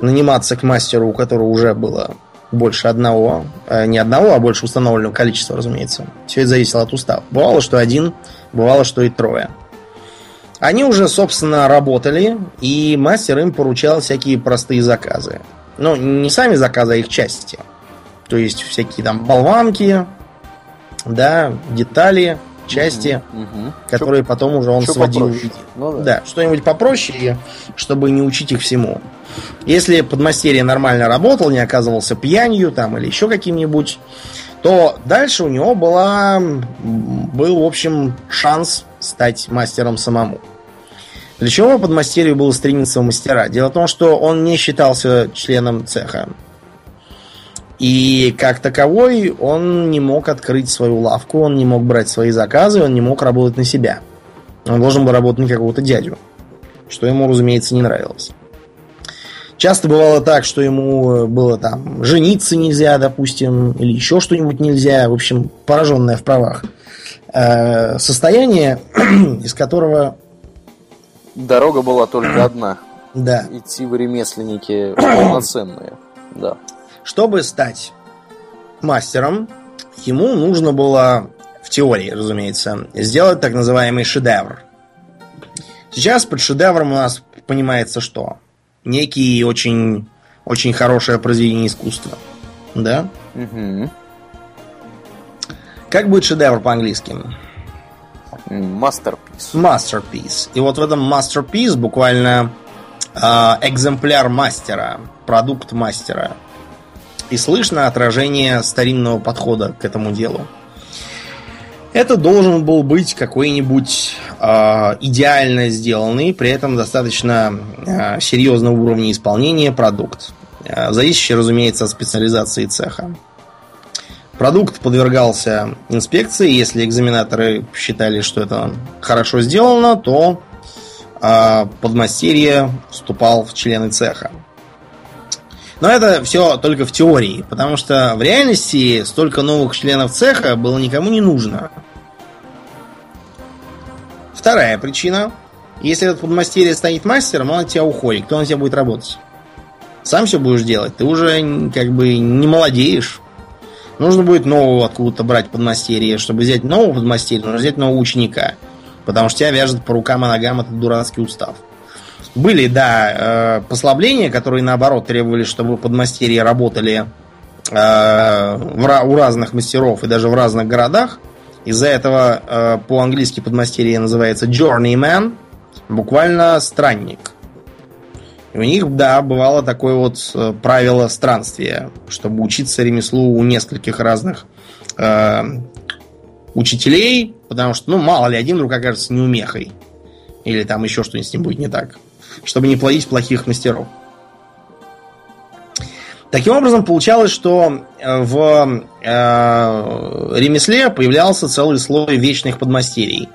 наниматься к мастеру, у которого уже было больше одного, э, не одного, а больше установленного количества, разумеется. Все это зависело от устава. Бывало, что один, бывало, что и трое. Они уже, собственно, работали, и мастер им поручал всякие простые заказы. Ну, не сами заказы, а их части. То есть всякие там болванки, да, детали, части, угу. которые Чё, потом уже он сводил. Ну, да, да что-нибудь попроще, чтобы не учить их всему. Если подмастерье нормально работал, не оказывался пьянью там или еще каким-нибудь, то дальше у него была, был, в общем, шанс стать мастером самому. Для чего подмастерью было стремиться в мастера? Дело в том, что он не считался членом цеха. И как таковой он не мог открыть свою лавку, он не мог брать свои заказы, он не мог работать на себя. Он должен был работать на какого-то дядю, что ему, разумеется, не нравилось. Часто бывало так, что ему было там жениться нельзя, допустим, или еще что-нибудь нельзя. В общем, пораженное в правах э, состояние, из которого... Дорога была только одна. Да. Идти в ремесленники полноценные. Да. Чтобы стать мастером, ему нужно было, в теории, разумеется, сделать так называемый шедевр. Сейчас под шедевром у нас понимается что? Некий очень, очень хорошее произведение искусства. Да? Угу. Как будет шедевр по-английски? Masterpiece. Masterpiece. И вот в этом masterpiece буквально э, экземпляр мастера, продукт мастера. И слышно отражение старинного подхода к этому делу. Это должен был быть какой-нибудь э, идеально сделанный, при этом достаточно э, серьезного уровня исполнения продукт, э, зависящий, разумеется, от специализации цеха. Продукт подвергался инспекции. Если экзаменаторы считали, что это хорошо сделано, то э, подмастерье вступал в члены цеха. Но это все только в теории, потому что в реальности столько новых членов цеха было никому не нужно. Вторая причина. Если этот подмастерье станет мастером, он от тебя уходит. Кто на тебя будет работать? Сам все будешь делать. Ты уже как бы не молодеешь. Нужно будет нового откуда-то брать подмастерье. Чтобы взять нового подмастерья, нужно взять нового ученика. Потому что тебя вяжет по рукам и ногам этот дурацкий устав. Были, да, э, послабления, которые, наоборот, требовали, чтобы подмастерья работали э, у разных мастеров и даже в разных городах. Из-за этого э, по-английски подмастерье называется journeyman, буквально странник. И у них, да, бывало такое вот правило странствия, чтобы учиться ремеслу у нескольких разных э, учителей, потому что, ну, мало ли, один вдруг окажется неумехой. Или там еще что-нибудь с ним будет не так чтобы не плодить плохих мастеров. Таким образом, получалось, что э, в э, ремесле появлялся целый слой вечных подмастерий.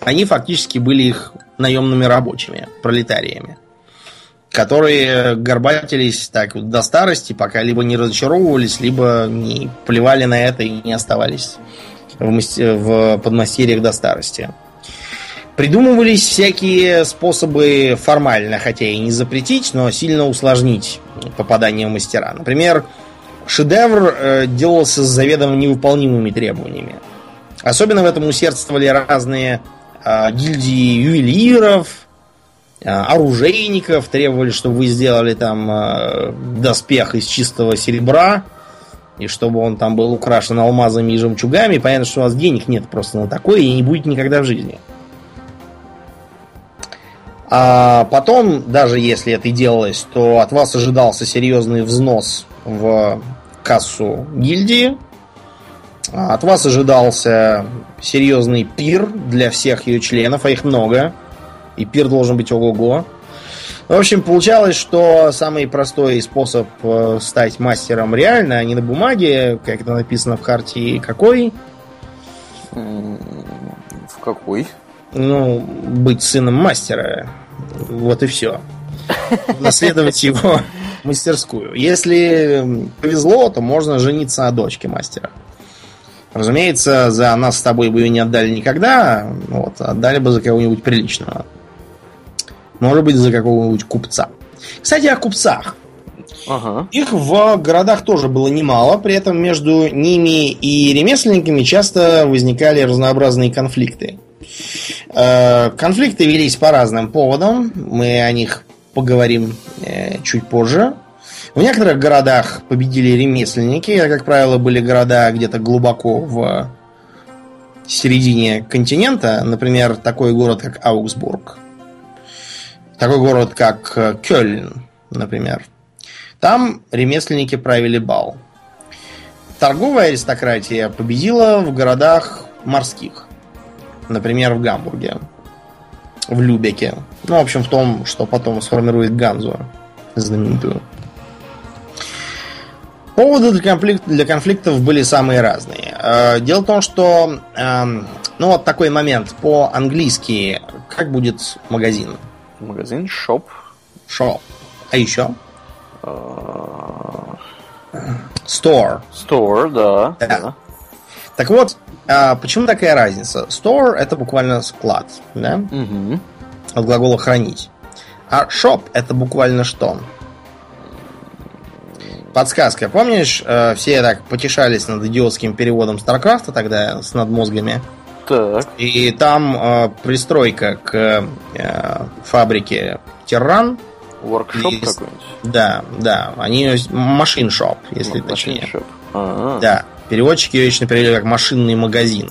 Они фактически были их наемными рабочими, пролетариями, которые горбатились так до старости, пока либо не разочаровывались, либо не плевали на это и не оставались в, в подмастерьях до старости. Придумывались всякие способы формально, хотя и не запретить, но сильно усложнить попадание в мастера. Например, шедевр э, делался с заведомо невыполнимыми требованиями. Особенно в этом усердствовали разные э, гильдии ювелиров, э, оружейников, требовали, чтобы вы сделали там э, доспех из чистого серебра, и чтобы он там был украшен алмазами и жемчугами. Понятно, что у вас денег нет просто на такое и не будет никогда в жизни. А потом, даже если это и делалось, то от вас ожидался серьезный взнос в кассу гильдии. А от вас ожидался серьезный пир для всех ее членов, а их много. И пир должен быть ого-го. В общем, получалось, что самый простой способ э, стать мастером реально, а не на бумаге, как это написано в хартии, какой? В какой? Ну, быть сыном мастера. Вот и все. Наследовать его мастерскую. Если повезло, то можно жениться на дочке мастера. Разумеется, за нас с тобой бы ее не отдали никогда, вот, отдали бы за кого-нибудь приличного. Может быть, за какого-нибудь купца. Кстати, о купцах. Ага. Их в городах тоже было немало, при этом между ними и ремесленниками часто возникали разнообразные конфликты. Э, конфликты велись по разным поводам. Мы о них поговорим э, чуть позже. В некоторых городах победили ремесленники. Это, как правило, были города где-то глубоко в середине континента. Например, такой город, как Аугсбург. Такой город, как э, Кёльн, например. Там ремесленники правили бал. Торговая аристократия победила в городах морских. Например, в Гамбурге. В Любеке. Ну, в общем, в том, что потом сформирует Ганзу знаменитую. Поводы для, конфликт, для конфликтов были самые разные. Э, дело в том, что, эм, ну вот такой момент по-английски, как будет магазин? Магазин, shop. Shop. А еще? Uh... Store. Store, да. да. Так вот, а почему такая разница? Store это буквально склад, да? Угу. От глагола хранить. А shop это буквально что? Подсказка. Помнишь, э, все так потешались над идиотским переводом Старкрафта тогда с надмозгами? Так. И там э, пристройка к э, фабрике Терран. Воркшоп какой-нибудь? Да, да. Они машин шоп, если Machine точнее. А-а-а. Да. Переводчики ее вечно перевели как машинный магазин.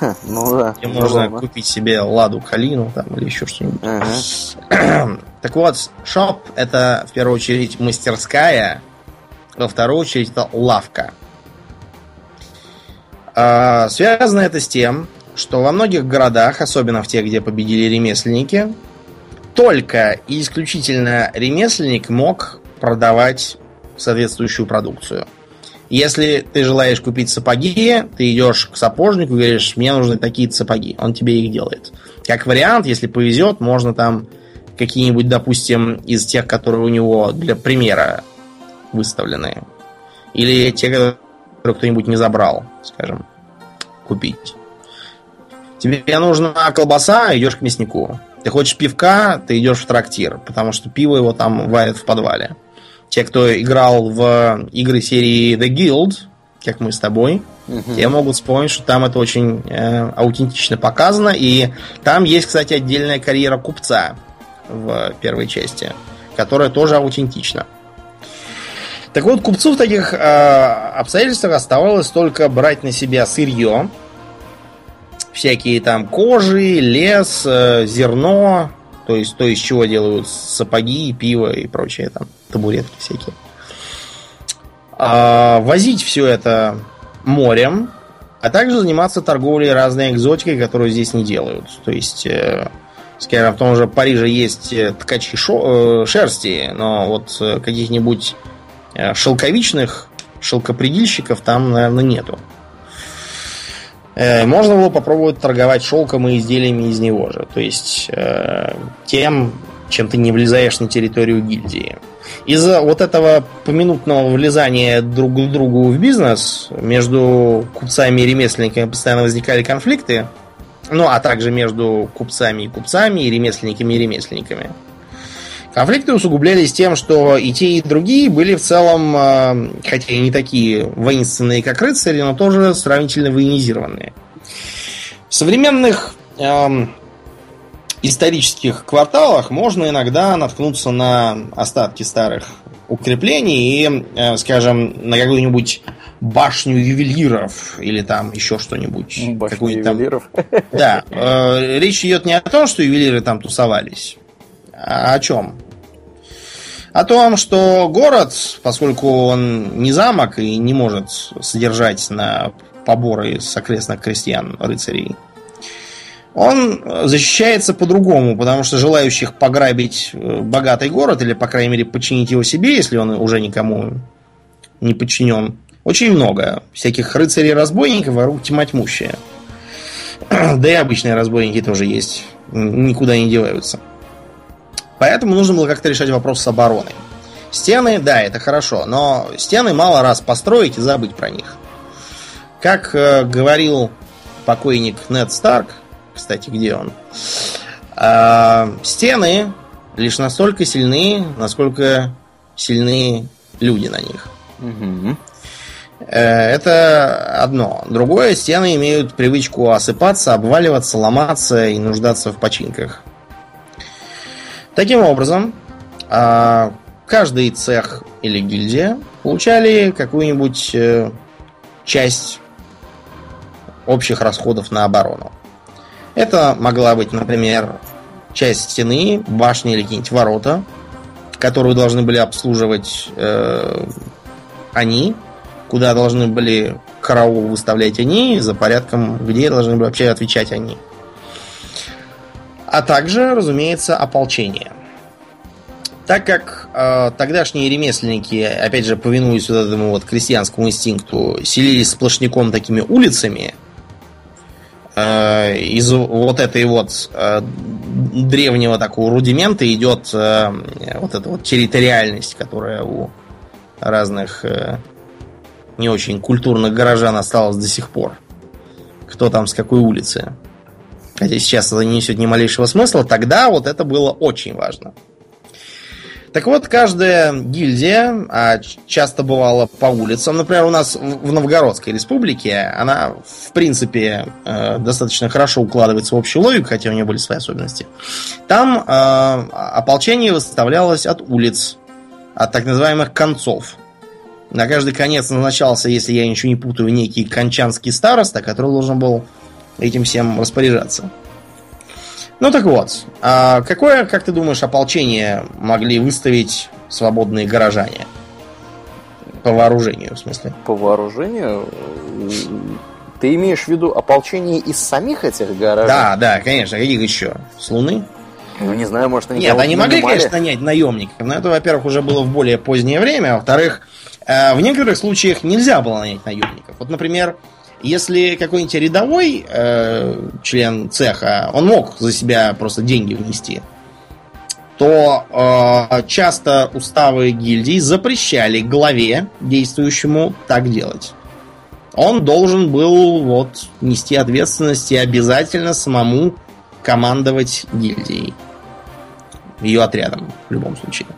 Ну да. Где можно купить себе ладу калину там или еще что-нибудь. Ага. так вот, шоп это в первую очередь мастерская, во вторую очередь это лавка. А, связано это с тем, что во многих городах, особенно в тех, где победили ремесленники, только и исключительно ремесленник мог продавать соответствующую продукцию. Если ты желаешь купить сапоги, ты идешь к сапожнику и говоришь, мне нужны такие сапоги. Он тебе их делает. Как вариант, если повезет, можно там какие-нибудь, допустим, из тех, которые у него для примера выставлены. Или те, которые кто-нибудь не забрал, скажем, купить. Тебе нужна колбаса, идешь к мяснику. Ты хочешь пивка, ты идешь в трактир, потому что пиво его там варят в подвале. Те, кто играл в игры серии The Guild, как мы с тобой, угу. те могут вспомнить, что там это очень э, аутентично показано. И там есть, кстати, отдельная карьера купца в первой части, которая тоже аутентична. Так вот, купцу в таких э, обстоятельствах оставалось только брать на себя сырье, всякие там кожи, лес, э, зерно, то есть то, из чего делают сапоги, пиво и прочее там, табуретки всякие. А, возить все это морем, а также заниматься торговлей разной экзотикой, которую здесь не делают. То есть, э, скажем, в том же Париже есть э, ткачи шо, э, шерсти, но вот э, каких-нибудь э, шелковичных шелкопредельщиков там, наверное, нету. Можно было попробовать торговать шелком и изделиями из него же. То есть э, тем, чем ты не влезаешь на территорию гильдии. Из-за вот этого поминутного влезания друг к другу в бизнес между купцами и ремесленниками постоянно возникали конфликты. Ну, а также между купцами и купцами, и ремесленниками и ремесленниками. Конфликты усугублялись тем, что и те, и другие были в целом, э, хотя и не такие воинственные, как рыцари, но тоже сравнительно военизированные. В современных эм, исторических кварталах можно иногда наткнуться на остатки старых укреплений и, э, скажем, на какую-нибудь башню ювелиров или там еще что-нибудь. Башню ювелиров? Там... Да. Э, речь идет не о том, что ювелиры там тусовались, а о чем? О том, что город, поскольку он не замок и не может содержать на поборы с окрестных крестьян, рыцарей, он защищается по-другому, потому что желающих пограбить э, богатый город, или, по крайней мере, подчинить его себе, если он уже никому не подчинен, очень много. Всяких рыцарей-разбойников вокруг тьма тьмущая. Да и обычные разбойники тоже есть. Никуда не деваются. Поэтому нужно было как-то решать вопрос с обороной. Стены, да, это хорошо, но стены мало раз построить и забыть про них. Как э, говорил покойник Нед Старк, кстати, где он? Э, стены лишь настолько сильны, насколько сильны люди на них. Угу. Это одно. Другое, стены имеют привычку осыпаться, обваливаться, ломаться и нуждаться в починках. Таким образом, а, каждый цех или гильдия получали какую-нибудь э, часть общих расходов на оборону. Это могла быть, например, часть стены, башни или какие-нибудь ворота, которую должны были обслуживать э, они, куда должны были караул выставлять они, за порядком, где должны были вообще отвечать они а также, разумеется, ополчение. Так как э, тогдашние ремесленники, опять же, повинуясь вот этому вот крестьянскому инстинкту, селились сплошняком такими улицами, э, из вот этой вот э, древнего такого рудимента идет э, вот эта вот территориальность, которая у разных э, не очень культурных горожан осталась до сих пор. Кто там с какой улицы. Хотя сейчас это не несет ни малейшего смысла, тогда вот это было очень важно. Так вот, каждая гильдия, а часто бывала по улицам, например, у нас в Новгородской республике, она, в принципе, э, достаточно хорошо укладывается в общую логику, хотя у нее были свои особенности. Там э, ополчение выставлялось от улиц, от так называемых концов. На каждый конец назначался, если я ничего не путаю, некий кончанский староста, который должен был этим всем распоряжаться. Ну так вот, а какое, как ты думаешь, ополчение могли выставить свободные горожане? По вооружению, в смысле. По вооружению? Ты имеешь в виду ополчение из самих этих горожан? Да, да, конечно. Каких еще? С Луны? Ну, не знаю, может, они Нет, они могли, конечно, нанять наемников, но это, во-первых, уже было в более позднее время, а во-вторых, э, в некоторых случаях нельзя было нанять наемников. Вот, например, если какой-нибудь рядовой э, член цеха, он мог за себя просто деньги внести, то э, часто уставы гильдии запрещали главе действующему так делать. Он должен был вот нести ответственность и обязательно самому командовать гильдией ее отрядом в любом случае.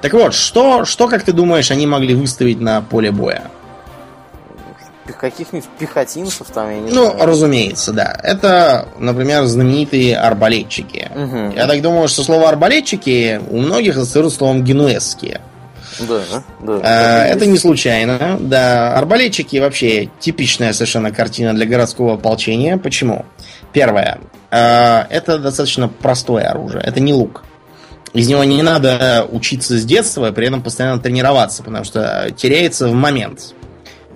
Так вот, что, что, как ты думаешь, они могли выставить на поле боя? Каких-нибудь пехотинцев там, я не Ну, знаю. разумеется, да. Это, например, знаменитые арбалетчики. Угу. Я так думаю, что слово арбалетчики у многих ассоциируется словом генуэзские. Да, да. А, это не случайно. Да, арбалетчики вообще типичная совершенно картина для городского ополчения. Почему? Первое. А, это достаточно простое оружие. Это не лук. Из него не надо учиться с детства, при этом постоянно тренироваться, потому что теряется в момент.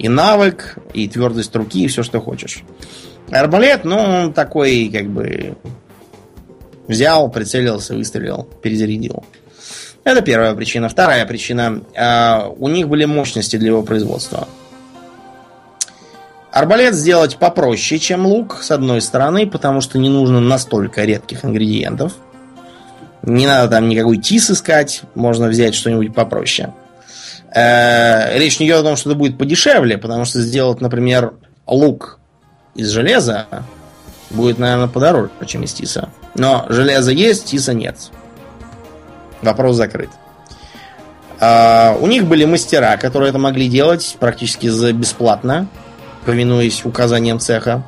И навык, и твердость руки, и все, что хочешь. Арбалет, ну, он такой, как бы, взял, прицелился, выстрелил, перезарядил. Это первая причина. Вторая причина. Э, у них были мощности для его производства. Арбалет сделать попроще, чем лук, с одной стороны, потому что не нужно настолько редких ингредиентов. Не надо там никакой тис искать, можно взять что-нибудь попроще. Речь не идет о том, что это будет подешевле, потому что сделать, например, лук из железа будет, наверное, подороже, чем из тиса. Но железо есть, тиса нет. Вопрос закрыт. А, у них были мастера, которые это могли делать практически за бесплатно, повинуясь указаниям цеха.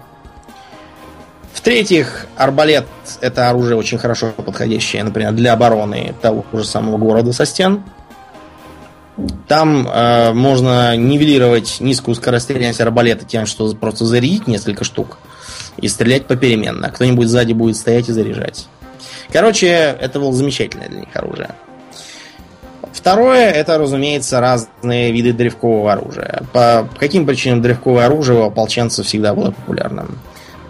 В-третьих, арбалет это оружие очень хорошо подходящее, например, для обороны того же самого города со стен. Там э, можно нивелировать низкую скорострельность арбалета тем, что просто зарядить несколько штук и стрелять попеременно. Кто-нибудь сзади будет стоять и заряжать. Короче, это было замечательное для них оружие. Второе, это, разумеется, разные виды древкового оружия. По каким причинам древковое оружие у ополченцев всегда было популярным?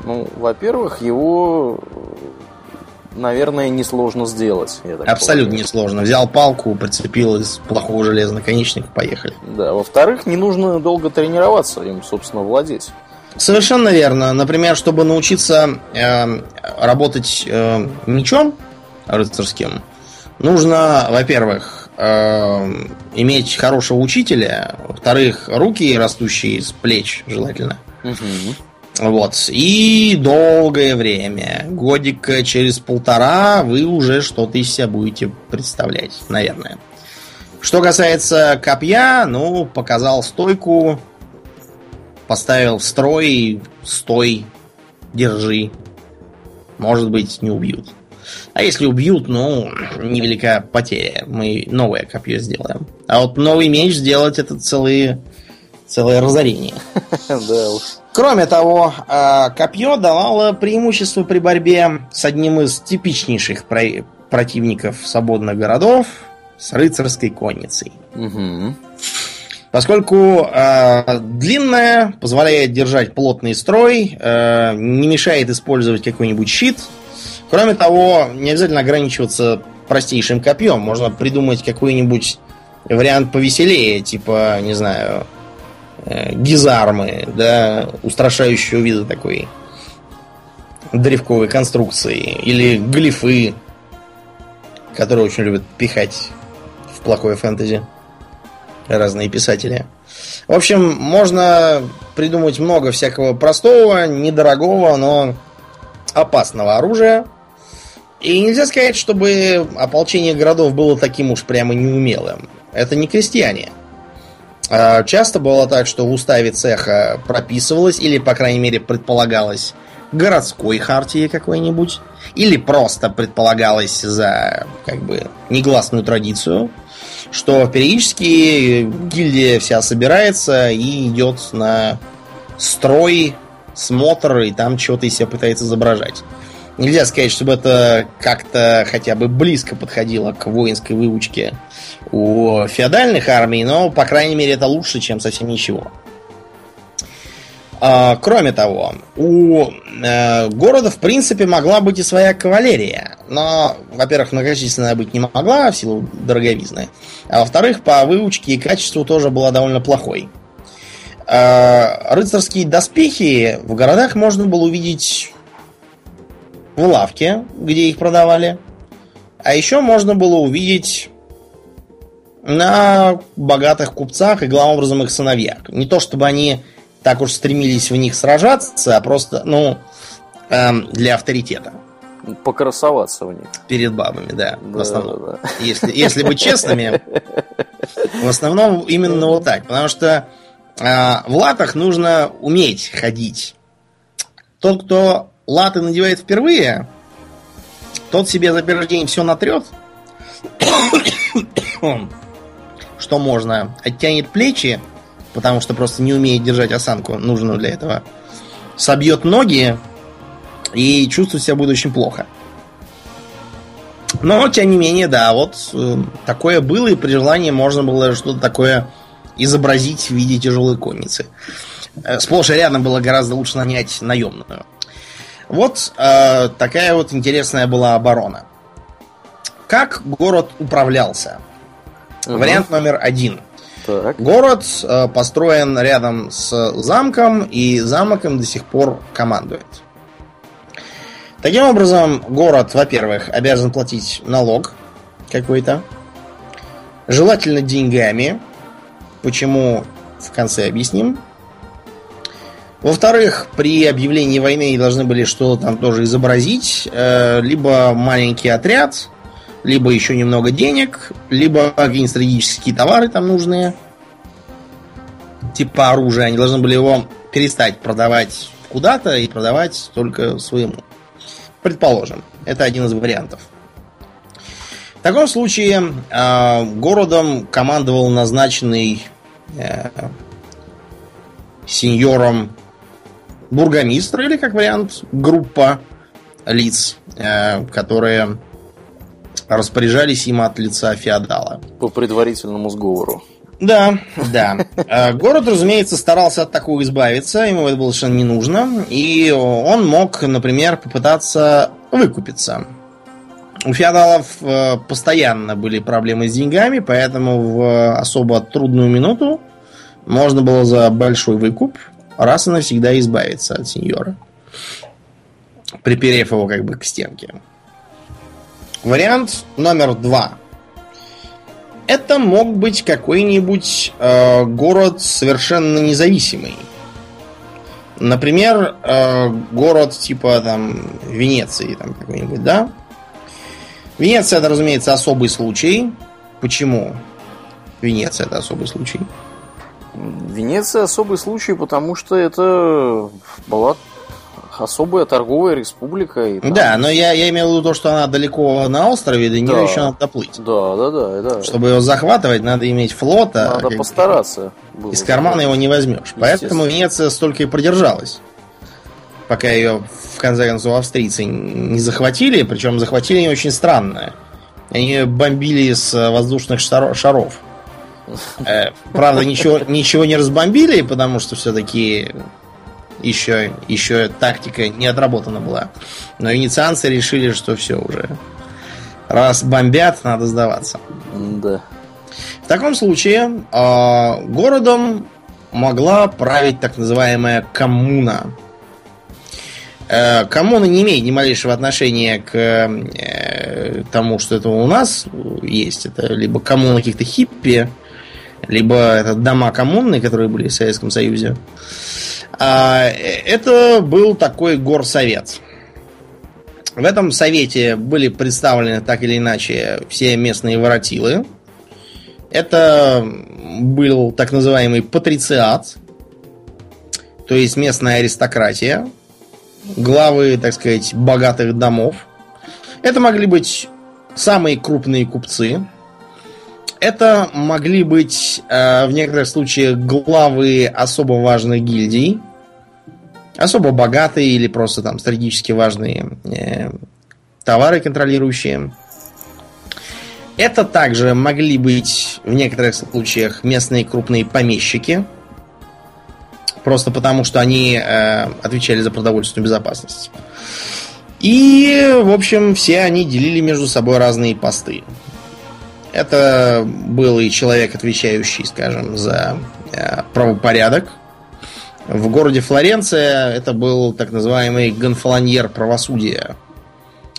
Ну, во-первых, его, наверное, несложно сделать. Абсолютно несложно. Взял палку, прицепил из плохого железа наконечник, поехали. Да, во-вторых, не нужно долго тренироваться им, собственно, владеть. Совершенно верно. Например, чтобы научиться э, работать э, мечом рыцарским, нужно, во-первых, э, иметь хорошего учителя, во-вторых, руки растущие с плеч, желательно. Угу. Вот. И долгое время, годика через полтора, вы уже что-то из себя будете представлять, наверное. Что касается копья, ну, показал стойку, поставил в строй, стой, держи. Может быть, не убьют. А если убьют, ну, невелика потеря. Мы новое копье сделаем. А вот новый меч сделать это целые, целое разорение. Да уж. Кроме того, а, копье давало преимущество при борьбе с одним из типичнейших противников свободных городов, с рыцарской конницей. Угу. Поскольку э, длинная, позволяет держать плотный строй, э, не мешает использовать какой-нибудь щит. Кроме того, не обязательно ограничиваться простейшим копьем. Можно придумать какой-нибудь вариант повеселее, типа, не знаю, э, гизармы, да, устрашающего вида такой древковой конструкции. Или глифы, которые очень любят пихать в плохое фэнтези разные писатели. В общем, можно придумать много всякого простого, недорогого, но опасного оружия. И нельзя сказать, чтобы ополчение городов было таким уж прямо неумелым. Это не крестьяне. А часто было так, что в уставе цеха прописывалось, или, по крайней мере, предполагалось городской хартии какой-нибудь, или просто предполагалось за, как бы, негласную традицию – что периодически гильдия вся собирается и идет на строй, смотр, и там что-то из себя пытается изображать. Нельзя сказать, чтобы это как-то хотя бы близко подходило к воинской выучке у феодальных армий, но, по крайней мере, это лучше, чем совсем ничего. А, кроме того, у э, города, в принципе, могла быть и своя кавалерия. Но, во-первых, многочисленная быть не могла в силу дороговизны. А во-вторых, по выучке и качеству тоже была довольно плохой. Э, рыцарские доспехи в городах можно было увидеть в лавке, где их продавали. А еще можно было увидеть на богатых купцах и, главным образом, их сыновьях. Не то чтобы они так уж стремились в них сражаться, а просто, ну, эм, для авторитета. Покрасоваться в них. Перед бабами, да, да в основном. Да, да. Если, если быть честными, в основном именно вот так. Потому что э, в латах нужно уметь ходить. Тот, кто латы надевает впервые, тот себе за первый день все натрет, что можно, оттянет плечи, потому что просто не умеет держать осанку, нужную для этого. Собьет ноги и чувствует себя будет очень плохо. Но, тем не менее, да, вот э, такое было, и при желании можно было что-то такое изобразить в виде тяжелой конницы. Э, сплошь и рядом было гораздо лучше нанять наемную. Вот э, такая вот интересная была оборона. Как город управлялся? Угу. Вариант номер один – так. Город э, построен рядом с замком, и замок им до сих пор командует. Таким образом, город, во-первых, обязан платить налог какой-то. Желательно деньгами. Почему в конце объясним. Во-вторых, при объявлении войны должны были что-то там тоже изобразить. Э, либо маленький отряд, либо еще немного денег, либо какие-нибудь стратегические товары там нужные, типа оружия. Они должны были его перестать продавать куда-то и продавать только своему. Предположим, это один из вариантов. В таком случае э, городом командовал назначенный э, сеньором бургомистр или, как вариант, группа лиц, э, которые распоряжались им от лица феодала. По предварительному сговору. Да, да. А, город, разумеется, старался от такого избавиться, ему это было совершенно не нужно, и он мог, например, попытаться выкупиться. У феодалов э, постоянно были проблемы с деньгами, поэтому в особо трудную минуту можно было за большой выкуп раз и навсегда избавиться от сеньора, приперев его как бы к стенке. Вариант номер два. Это мог быть какой-нибудь э, город совершенно независимый. Например, э, город типа там Венеции там какой-нибудь, да? Венеция это, разумеется, особый случай. Почему? Венеция это особый случай. Венеция особый случай, потому что это была особая торговая республика. И там... Да, но я, я имел в виду то, что она далеко на острове, до нее да. еще надо доплыть. Да, да, да, да. Чтобы его захватывать, надо иметь флот. А надо постараться. Было из кармана его не возьмешь. Поэтому Венеция столько и продержалась. Пока ее, в конце концов, австрийцы не захватили. Причем захватили ее очень странно. Они бомбили с воздушных шаров. Э, правда, ничего, ничего не разбомбили, потому что все-таки еще, еще тактика не отработана была. Но венецианцы решили, что все уже. Раз бомбят, надо сдаваться. Да. В таком случае э, городом могла править так называемая коммуна. Э, коммуна не имеет ни малейшего отношения к э, тому, что это у нас есть. Это либо коммуна каких-то хиппи, либо это дома коммуны, которые были в Советском Союзе. А, это был такой горсовет. В этом совете были представлены так или иначе все местные воротилы. Это был так называемый патрициат, то есть местная аристократия, главы, так сказать, богатых домов. Это могли быть самые крупные купцы, это могли быть э, в некоторых случаях главы особо важных гильдий, особо богатые или просто там стратегически важные э, товары контролирующие. Это также могли быть в некоторых случаях местные крупные помещики, просто потому что они э, отвечали за продовольственную безопасность. И, в общем, все они делили между собой разные посты. Это был и человек, отвечающий, скажем, за э, правопорядок. В городе Флоренция это был так называемый гонфолоньер правосудия.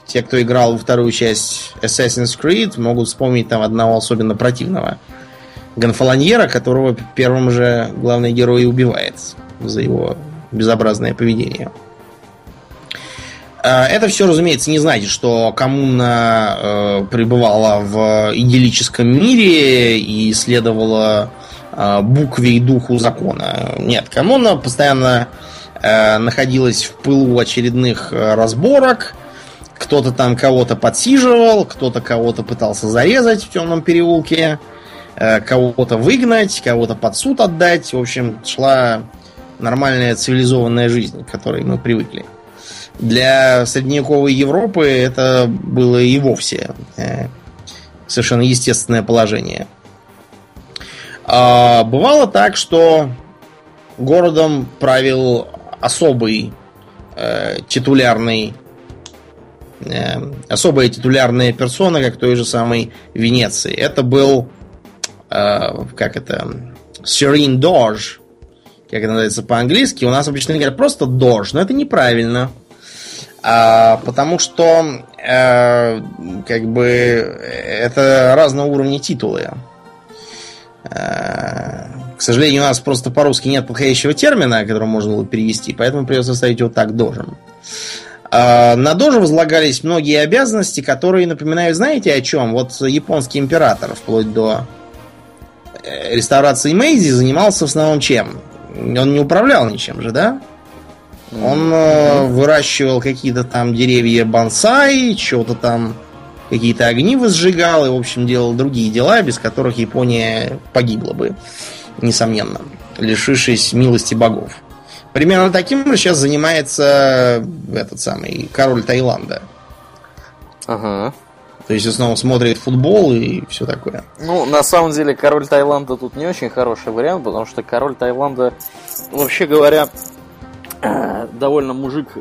Те, кто играл во вторую часть Assassin's Creed, могут вспомнить там одного особенно противного гонфолоньера, которого первым же главный герой убивает за его безобразное поведение. Э, это все, разумеется, не значит, что коммуна э, пребывала в идиллическом мире и следовала э, букве и духу закона. Нет, коммуна постоянно э, находилась в пылу очередных э, разборок. Кто-то там кого-то подсиживал, кто-то кого-то пытался зарезать в темном переулке, э, кого-то выгнать, кого-то под суд отдать. В общем, шла нормальная цивилизованная жизнь, к которой мы привыкли. Для средневековой Европы это было и вовсе э, совершенно естественное положение. А бывало так, что городом правил особый э, титулярный э, особая титулярная персона, как той же самой Венеции. Это был э, как это Serene Doge, как это называется по-английски. У нас обычно говорят просто Doge, но это неправильно. А, потому что э, как бы это разного уровня титулы. Э, к сожалению, у нас просто по-русски нет подходящего термина, который можно было перевести, поэтому придется ставить его так дожем. Э, на доже возлагались многие обязанности, которые напоминают, знаете, о чем? Вот японский император, вплоть до э, реставрации Мейзи, занимался в основном чем? Он не управлял ничем же, да? Он э, выращивал какие-то там деревья бонсай, что-то там, какие-то огни возжигал и, в общем, делал другие дела, без которых Япония погибла бы, несомненно, лишившись милости богов. Примерно таким же сейчас занимается этот самый король Таиланда. Ага. То есть, снова смотрит футбол и все такое. Ну, на самом деле, король Таиланда тут не очень хороший вариант, потому что король Таиланда, вообще говоря, довольно мужик э,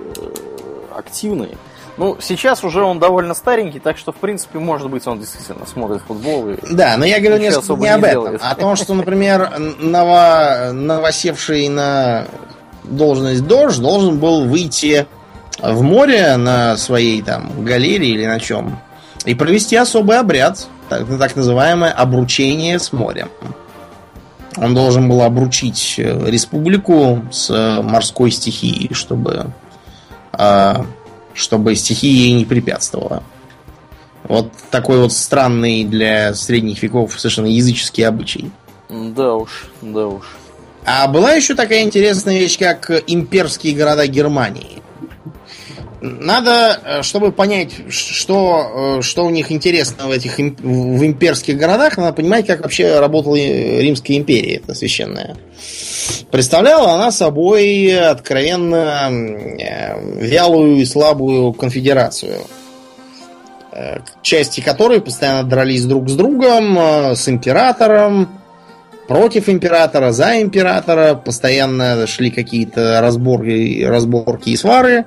активный. Ну, сейчас уже он довольно старенький, так что, в принципе, может быть, он действительно смотрит футбол. И да, но я говорю не, не об этом, делает. а о том, что, например, ново, новосевший на должность Дож должен был выйти в море на своей там галерее или на чем и провести особый обряд, так, так называемое обручение с морем. Он должен был обручить э, республику с э, морской стихией, чтобы, а, чтобы стихия ей не препятствовала. Вот такой вот странный для средних веков совершенно языческий обычай. Да уж, да уж. А была еще такая интересная вещь, как имперские города Германии. Надо, э, чтобы понять, что, э, что у них интересно в этих в имперских городах, надо понимать, как вообще работала Римская империя, это священная. Представляла она собой откровенно э, вялую и слабую конфедерацию, части которой постоянно дрались друг с другом, с императором, против императора, за императора, постоянно шли какие-то разборки, разборки и свары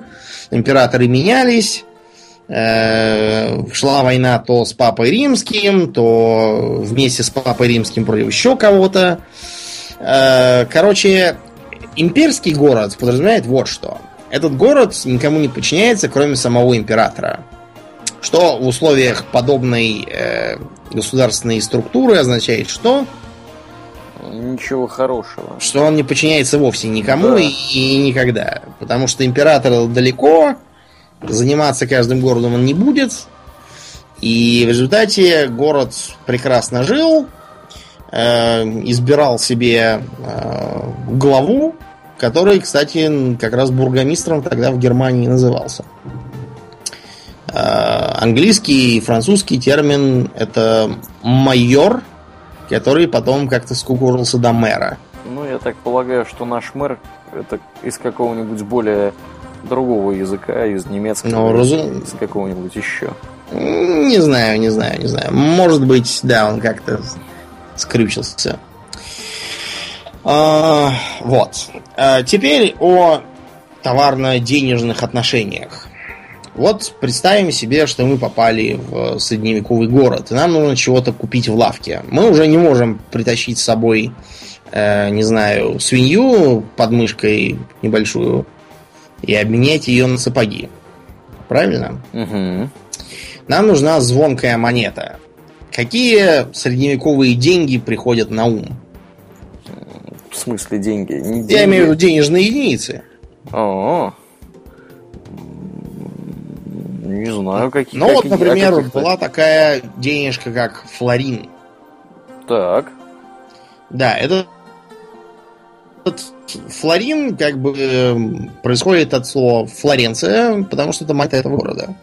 императоры менялись, э, шла война то с Папой Римским, то вместе с Папой Римским против еще кого-то. Э, короче, имперский город подразумевает вот что. Этот город никому не подчиняется, кроме самого императора. Что в условиях подобной э, государственной структуры означает что? Ничего хорошего. Что он не подчиняется вовсе никому да. и, и никогда. Потому что император далеко, заниматься каждым городом он не будет. И в результате город прекрасно жил, э, избирал себе э, главу, который, кстати, как раз бургомистром тогда в Германии назывался. Э, английский и французский термин это майор – который потом как-то скукожился до мэра. Ну, я так полагаю, что наш мэр это из какого-нибудь более другого языка, из немецкого, Ну, разум- из какого-нибудь еще. Не знаю, не знаю, не знаю. Может быть, да, он как-то скрючился. А, вот. А, теперь о товарно-денежных отношениях. Вот представим себе, что мы попали в средневековый город, и нам нужно чего-то купить в лавке. Мы уже не можем притащить с собой, э, не знаю, свинью под мышкой небольшую и обменять ее на сапоги. Правильно? Угу. Нам нужна звонкая монета. Какие средневековые деньги приходят на ум? В смысле деньги? Не деньги. Я имею в виду денежные единицы. О. Не знаю, какие. Ну вот, какие- а например, каких-то. была такая денежка, как флорин. Так. Да, это флорин как бы эм, происходит от слова Флоренция, потому что это монета этого города.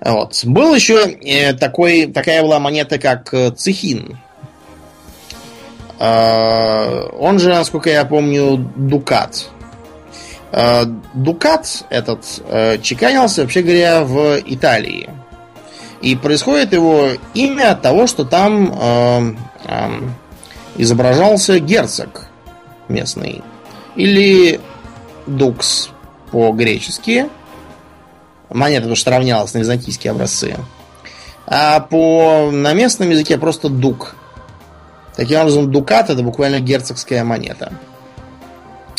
Вот. Был еще э, такой, такая была монета, как э, цехин. Э, он же, насколько я помню, дукат. Э, Дукат этот э, чеканился, вообще говоря, в Италии. И происходит его имя от того, что там эм, эм, изображался герцог местный. Или дукс по-гречески. Монета, потому что равнялась на византийские образцы. А по на местном языке просто дук. Таким образом, дукат это буквально герцогская монета.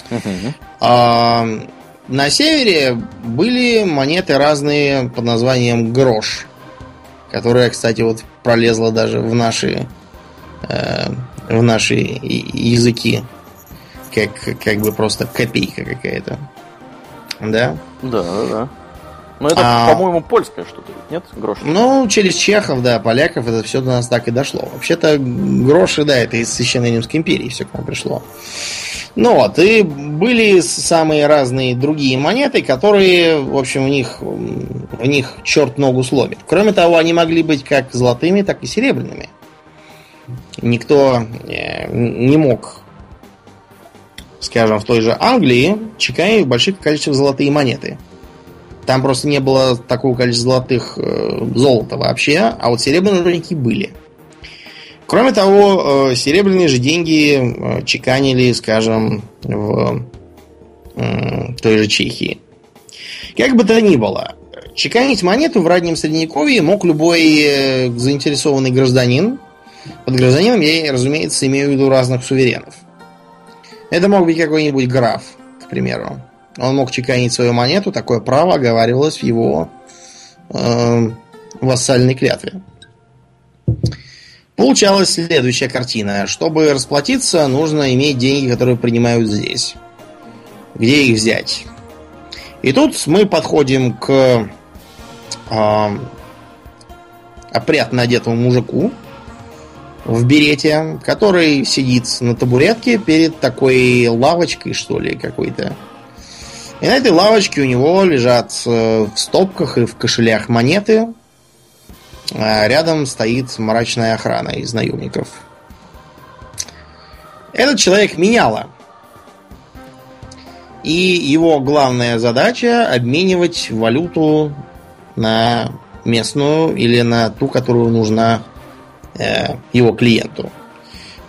Мгм. А, на севере были монеты разные под названием грош, которая, кстати, вот пролезла даже в наши э, в наши языки, как как бы просто копейка какая-то, да? Да, да, да. Но это, А. по-моему, польское что-то, нет? Грош. Ну, через чехов, да, поляков это все до нас так и дошло. Вообще-то гроши, да, это из Священной Римской империи все к нам пришло. Ну вот, и были самые разные другие монеты, которые, в общем, в них, в них черт ногу сломит. Кроме того, они могли быть как золотыми, так и серебряными. Никто э, не мог, скажем, в той же Англии чеканить в больших количествах золотые монеты. Там просто не было такого количества золотых э, золота вообще, а вот серебряные рудники были. Кроме того, э, серебряные же деньги э, чеканили, скажем, в м, той же Чехии. Как бы то ни было, чеканить монету в раннем средневековье мог любой э, заинтересованный гражданин. Под гражданином я, разумеется, имею в виду разных суверенов. Это мог быть какой-нибудь граф, к примеру. Он мог чеканить свою монету, такое право оговаривалось в его э, вассальной клятве. Получалась следующая картина. Чтобы расплатиться, нужно иметь деньги, которые принимают здесь. Где их взять? И тут мы подходим к э, опрятно одетому мужику в берете, который сидит на табуретке перед такой лавочкой, что ли, какой-то. И на этой лавочке у него лежат э, в стопках и в кошелях монеты. А рядом стоит мрачная охрана из наемников. Этот человек меняла. И его главная задача обменивать валюту на местную или на ту, которую нужна э, его клиенту.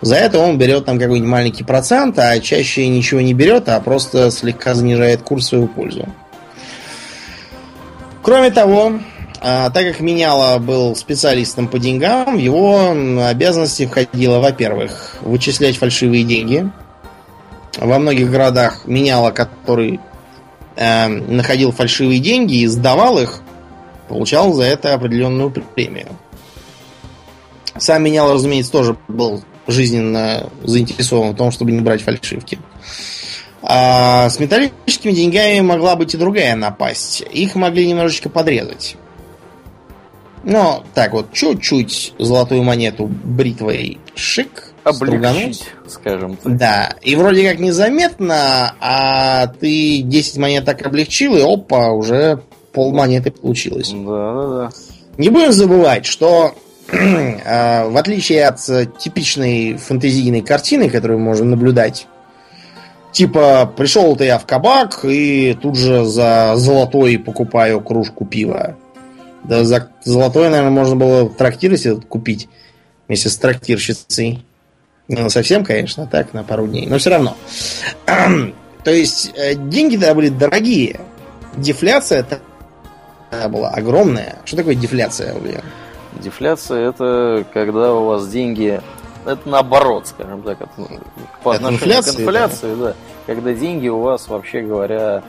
За это он берет там какой-нибудь маленький процент, а чаще ничего не берет, а просто слегка занижает курс в свою пользу. Кроме того, а, так как Меняла был специалистом по деньгам, в его обязанности входило, во-первых, вычислять фальшивые деньги. Во многих городах Меняла, который э, находил фальшивые деньги и сдавал их, получал за это определенную премию. Сам Менял, разумеется, тоже был жизненно заинтересован в том, чтобы не брать фальшивки. А с металлическими деньгами могла быть и другая напасть. Их могли немножечко подрезать. Но так вот, чуть-чуть золотую монету бритвой шик. Облегчить, скажем так. Да, и вроде как незаметно, а ты 10 монет так облегчил, и опа, уже пол монеты получилось. Да, да, да. Не будем забывать, что в отличие от типичной фэнтезийной картины, которую можем наблюдать, типа пришел ты я в кабак и тут же за золотой покупаю кружку пива. Да за золотой, наверное, можно было в трактире купить вместе с трактирщицей. Не совсем, конечно, так, на пару дней, но все равно. То есть э, деньги тогда были дорогие. Дефляция тогда была огромная. Что такое дефляция, Ульян? Дефляция это когда у вас деньги это наоборот, скажем так, это, ну, по это отношению инфляции, к инфляции, да. да. Когда деньги у вас, вообще говоря,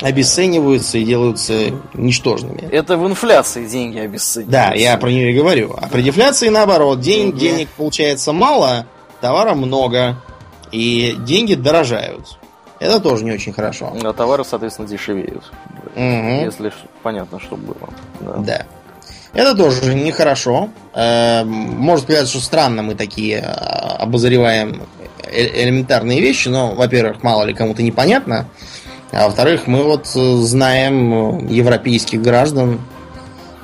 обесцениваются и делаются ничтожными. Это в инфляции деньги обесцениваются. Да, я про нее и говорю. А при дефляции наоборот. День, деньги. Денег получается мало, товара много, и деньги дорожают. Это тоже не очень хорошо. А товары, соответственно, дешевеют. Угу. Если понятно, что было. Да. да. Это тоже нехорошо. Эм, может сказать, что странно мы такие э, обозреваем э, элементарные вещи, но, во-первых, мало ли кому-то непонятно. А во-вторых, мы вот э, знаем европейских граждан,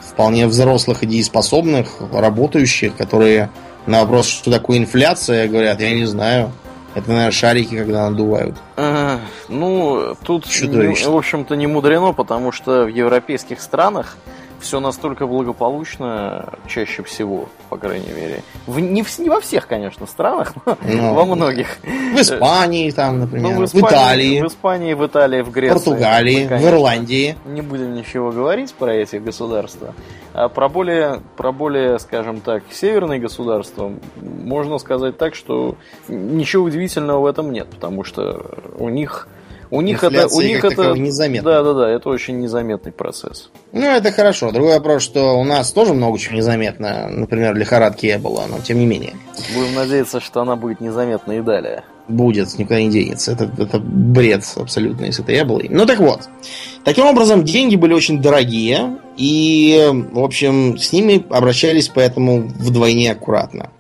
вполне взрослых и дееспособных, работающих, которые на вопрос, что такое инфляция, говорят, я не знаю. Это, наверное, шарики, когда надувают. А, ну, тут, не, в общем-то, не мудрено, потому что в европейских странах все настолько благополучно чаще всего, по крайней мере. В, не, в, не во всех, конечно, странах, но, но во многих. В Испании там, например, ну, в, Испании, в Италии. В Испании, в Италии, в Греции. Португалии, мы, в Ирландии. Не будем ничего говорить про эти государства. А про более, про более, скажем так, северные государства можно сказать так, что ничего удивительного в этом нет, потому что у них у них это, у них это незаметно. Да, да, да, это очень незаметный процесс. Ну, это хорошо. Другой вопрос, что у нас тоже много чего незаметно. Например, лихорадки было, но тем не менее. Будем надеяться, что она будет незаметна и далее. Будет, никуда не денется. Это, это бред абсолютно, если это было. Ну так вот. Таким образом, деньги были очень дорогие, и, в общем, с ними обращались поэтому вдвойне аккуратно.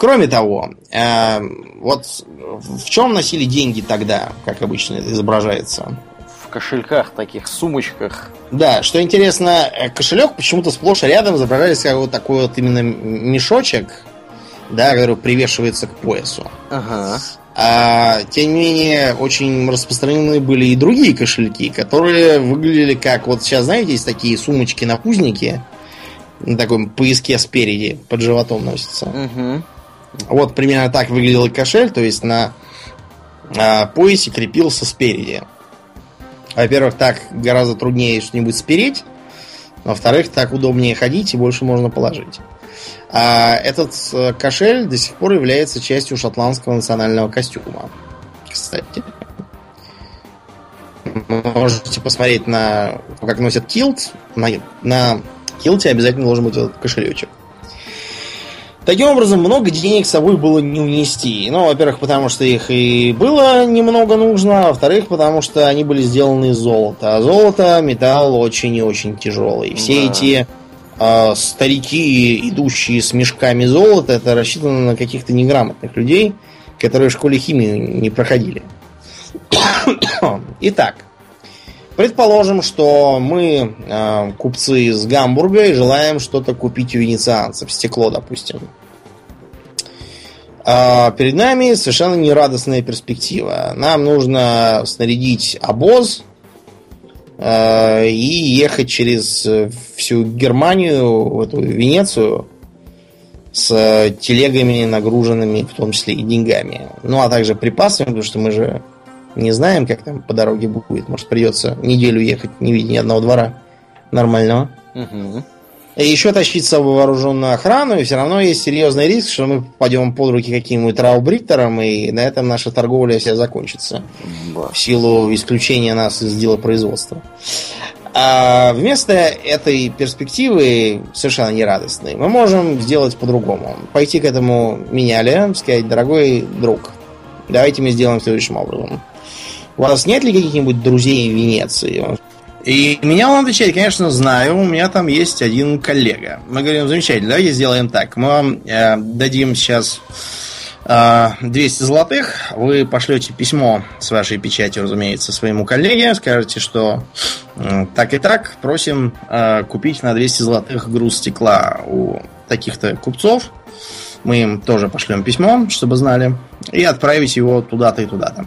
Кроме того, э, вот в чем носили деньги тогда, как обычно это изображается? В кошельках, таких сумочках. Да, что интересно, э, кошелек почему-то сплошь рядом изображается как вот такой вот именно мешочек, да, который привешивается к поясу. Ага. А, тем не менее, очень распространены были и другие кошельки, которые выглядели как вот сейчас, знаете, есть такие сумочки-напузники на таком пояске спереди под животом носятся. Угу. Вот примерно так выглядел кошель, то есть на а, поясе крепился спереди. Во-первых, так гораздо труднее что-нибудь спереть. Во-вторых, так удобнее ходить и больше можно положить. А этот э, кошель до сих пор является частью шотландского национального костюма. Кстати. Можете посмотреть на как носят килт. На, на килте обязательно должен быть этот кошелечек. Таким образом, много денег с собой было не унести. Ну, во-первых, потому что их и было немного нужно, а во-вторых, потому что они были сделаны из золота. А золото металл очень и очень тяжелый. Все да. эти э, старики, идущие с мешками золота, это рассчитано на каких-то неграмотных людей, которые в школе химию не проходили. Итак, Предположим, что мы э, купцы из Гамбурга и желаем что-то купить у венецианцев, стекло, допустим. А перед нами совершенно нерадостная перспектива. Нам нужно снарядить обоз э, и ехать через всю Германию, в эту Венецию, с телегами, нагруженными в том числе и деньгами. Ну, а также припасами, потому что мы же не знаем, как там по дороге будет. Может, придется неделю ехать, не видя ни одного двора нормального. Угу. Еще тащить с собой вооруженную охрану, и все равно есть серьезный риск, что мы попадем под руки каким-нибудь траубриттерам, и на этом наша торговля вся закончится. Да. В силу исключения нас из дела производства. А вместо этой перспективы, совершенно нерадостной, мы можем сделать по-другому. Пойти к этому меняли, сказать, дорогой друг, давайте мы сделаем следующим образом. У вас нет ли каких-нибудь друзей в Венеции? И меня он отвечает, конечно, знаю, у меня там есть один коллега. Мы говорим, замечательно, давайте сделаем так. Мы вам э, дадим сейчас э, 200 золотых, вы пошлете письмо с вашей печатью, разумеется, своему коллеге, скажете, что так и так, просим э, купить на 200 золотых груз стекла у таких-то купцов. Мы им тоже пошлем письмо, чтобы знали, и отправить его туда-то и туда-то.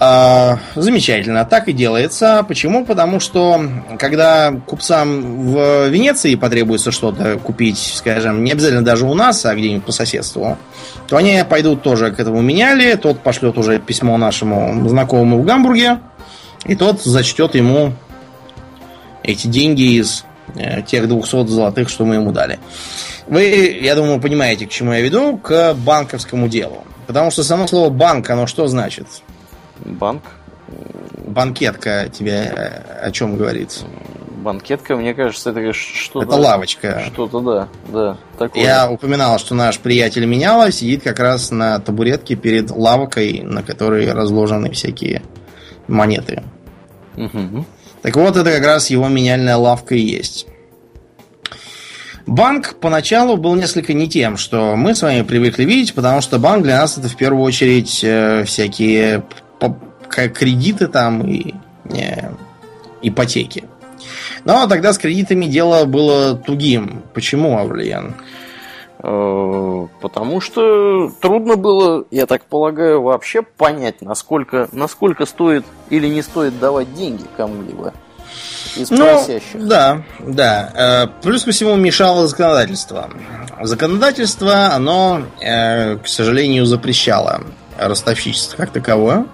А, замечательно, так и делается. Почему? Потому что когда купцам в Венеции потребуется что-то купить, скажем, не обязательно даже у нас, а где-нибудь по соседству, то они пойдут тоже к этому меняли, тот пошлет уже письмо нашему знакомому в Гамбурге, и тот зачтет ему эти деньги из э, тех 200 золотых, что мы ему дали. Вы, я думаю, понимаете, к чему я веду, к банковскому делу. Потому что само слово банк, оно что значит? Банк? Банкетка тебе э, о чем говорит? Банкетка, мне кажется, это что-то... Это лавочка. Что-то, да, да. Такое. Я упоминал, что наш приятель меняла сидит как раз на табуретке перед лавкой, на которой разложены всякие монеты. Угу. Так вот, это как раз его меняльная лавка и есть. Банк поначалу был несколько не тем, что мы с вами привыкли видеть, потому что банк для нас это в первую очередь э, всякие кредиты там и э, ипотеки. Но тогда с кредитами дело было тугим. Почему, Авлиян? Э, потому что трудно было, я так полагаю, вообще понять, насколько, насколько стоит или не стоит давать деньги кому-либо из ну, Да, да. Э, плюс ко всему мешало законодательство. Законодательство, оно, э, к сожалению, запрещало ростовщичество как таковое.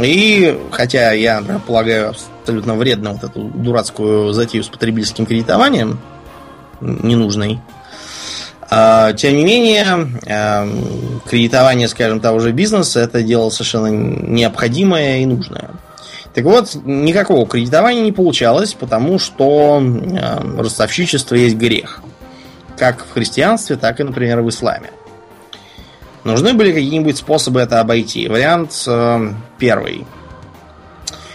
И хотя я полагаю абсолютно вредно вот эту дурацкую затею с потребительским кредитованием, ненужной, а, тем не менее, эм, кредитование, скажем, того же бизнеса это дело совершенно необходимое и нужное. Так вот, никакого кредитования не получалось, потому что эм, ростовщичество есть грех. Как в христианстве, так и, например, в исламе. Нужны были какие-нибудь способы это обойти. Вариант э, первый.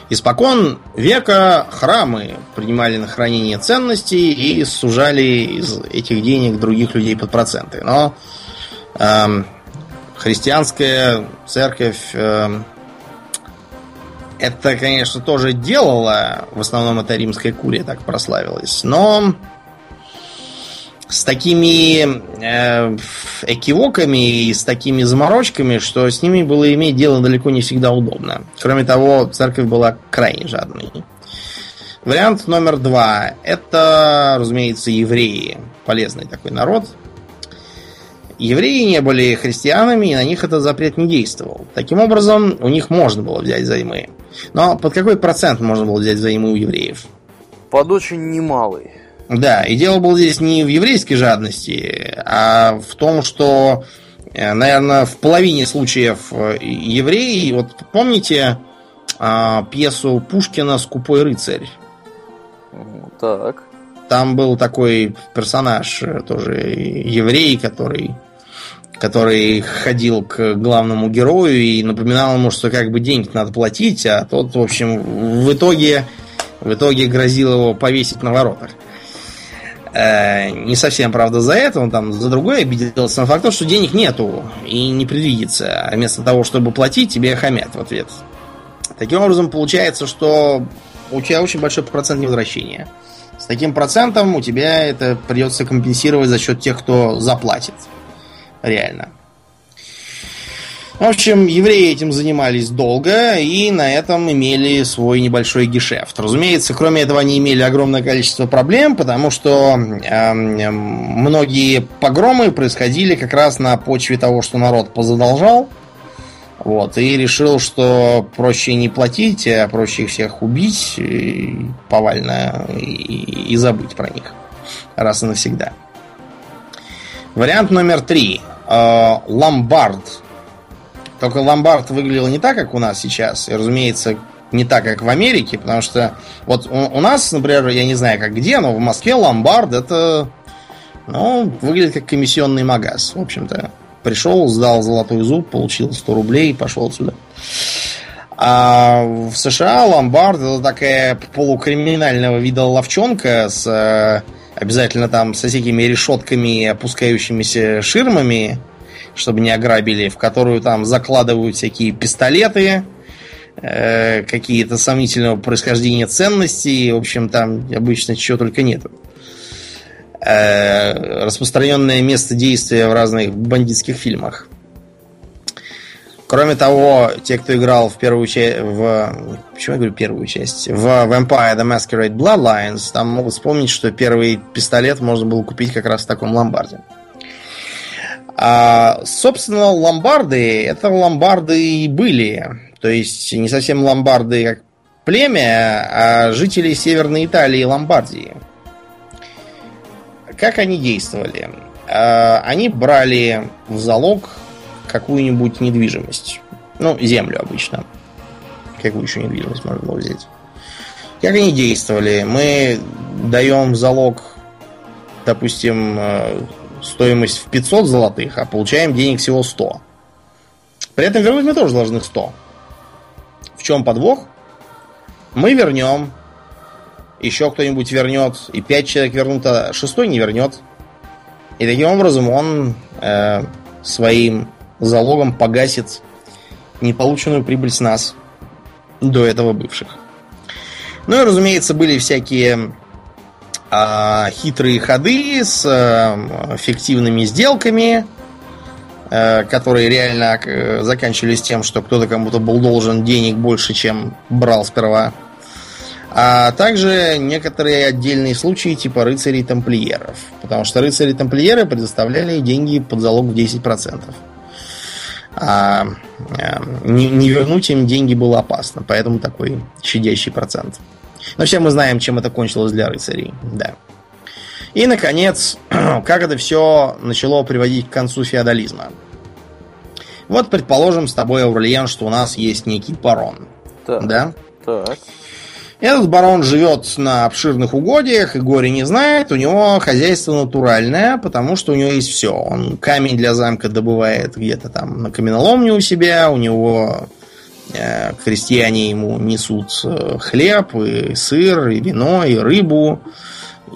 Испокон века храмы принимали на хранение ценностей и сужали из этих денег других людей под проценты. Но э, христианская церковь э, это, конечно, тоже делала. В основном это римская курия так прославилась. Но с такими э, экивоками и с такими заморочками, что с ними было иметь дело далеко не всегда удобно. Кроме того, церковь была крайне жадной. Вариант номер два. Это, разумеется, евреи. Полезный такой народ. Евреи не были христианами, и на них этот запрет не действовал. Таким образом, у них можно было взять займы. Но под какой процент можно было взять займы у евреев? Под очень немалый. Да, и дело было здесь не в еврейской жадности, а в том, что, э, наверное, в половине случаев э, евреи, вот помните а, пьесу Пушкина «Скупой рыцарь»? Так. Там был такой персонаж, э, тоже еврей, который который ходил к главному герою и напоминал ему, что как бы деньги надо платить, а тот, в общем, в итоге, в итоге грозил его повесить на воротах. Э, не совсем, правда, за это, он там за другое обиделся. Но факт то, что денег нету и не предвидится. А вместо того, чтобы платить, тебе хамят в ответ. Таким образом, получается, что у тебя очень большой процент невозвращения. С таким процентом у тебя это придется компенсировать за счет тех, кто заплатит. Реально. В общем, евреи этим занимались долго и на этом имели свой небольшой гешефт. Разумеется, кроме этого они имели огромное количество проблем, потому что э, многие погромы происходили как раз на почве того, что народ позадолжал. Вот, и решил, что проще не платить, а проще их всех убить и повально и, и забыть про них раз и навсегда. Вариант номер три. Э, ломбард только ломбард выглядел не так, как у нас сейчас, и, разумеется, не так, как в Америке, потому что вот у, у нас, например, я не знаю, как где, но в Москве ломбард это, ну, выглядит как комиссионный магаз, в общем-то. Пришел, сдал золотой зуб, получил 100 рублей и пошел сюда. А в США ломбард это такая полукриминального вида ловчонка с э, обязательно там со всякими решетками и опускающимися ширмами, чтобы не ограбили, в которую там закладывают всякие пистолеты, э, какие-то сомнительного происхождения ценности. В общем, там обычно чего только нету. Э, распространенное место действия в разных бандитских фильмах. Кроме того, те, кто играл в первую часть, в... Почему я говорю первую часть? В Vampire The Masquerade Bloodlines, там могут вспомнить, что первый пистолет можно было купить как раз в таком ломбарде. А, собственно, ломбарды, это ломбарды и были. То есть, не совсем ломбарды как племя, а жители Северной Италии и Ломбардии. Как они действовали? А, они брали в залог какую-нибудь недвижимость. Ну, землю обычно. Какую еще недвижимость можно было взять? Как они действовали? Мы даем залог, допустим, э, стоимость в 500 золотых, а получаем денег всего 100. При этом вернуть мы тоже должны 100. В чем подвох? Мы вернем, еще кто-нибудь вернет, и 5 человек вернут, а шестой не вернет. И таким образом он э, своим залогом погасит неполученную прибыль с нас, до этого бывших. Ну и, разумеется, были всякие а, хитрые ходы с а, фиктивными сделками, а, которые реально а, заканчивались тем, что кто-то кому-то был должен денег больше, чем брал сперва. А также некоторые отдельные случаи типа рыцарей-тамплиеров. Потому что рыцари-тамплиеры предоставляли деньги под залог в 10% а не, не вернуть им деньги было опасно, поэтому такой щадящий процент. Но все мы знаем, чем это кончилось для рыцарей, да. И, наконец, как это все начало приводить к концу феодализма. Вот, предположим, с тобой, Аурлиен, что у нас есть некий парон. Так, да? Так. Этот барон живет на обширных угодьях и горе не знает. У него хозяйство натуральное, потому что у него есть все. Он камень для замка добывает где-то там на каменоломне у себя. У него крестьяне ему несут э, хлеб, и сыр, и вино, и рыбу.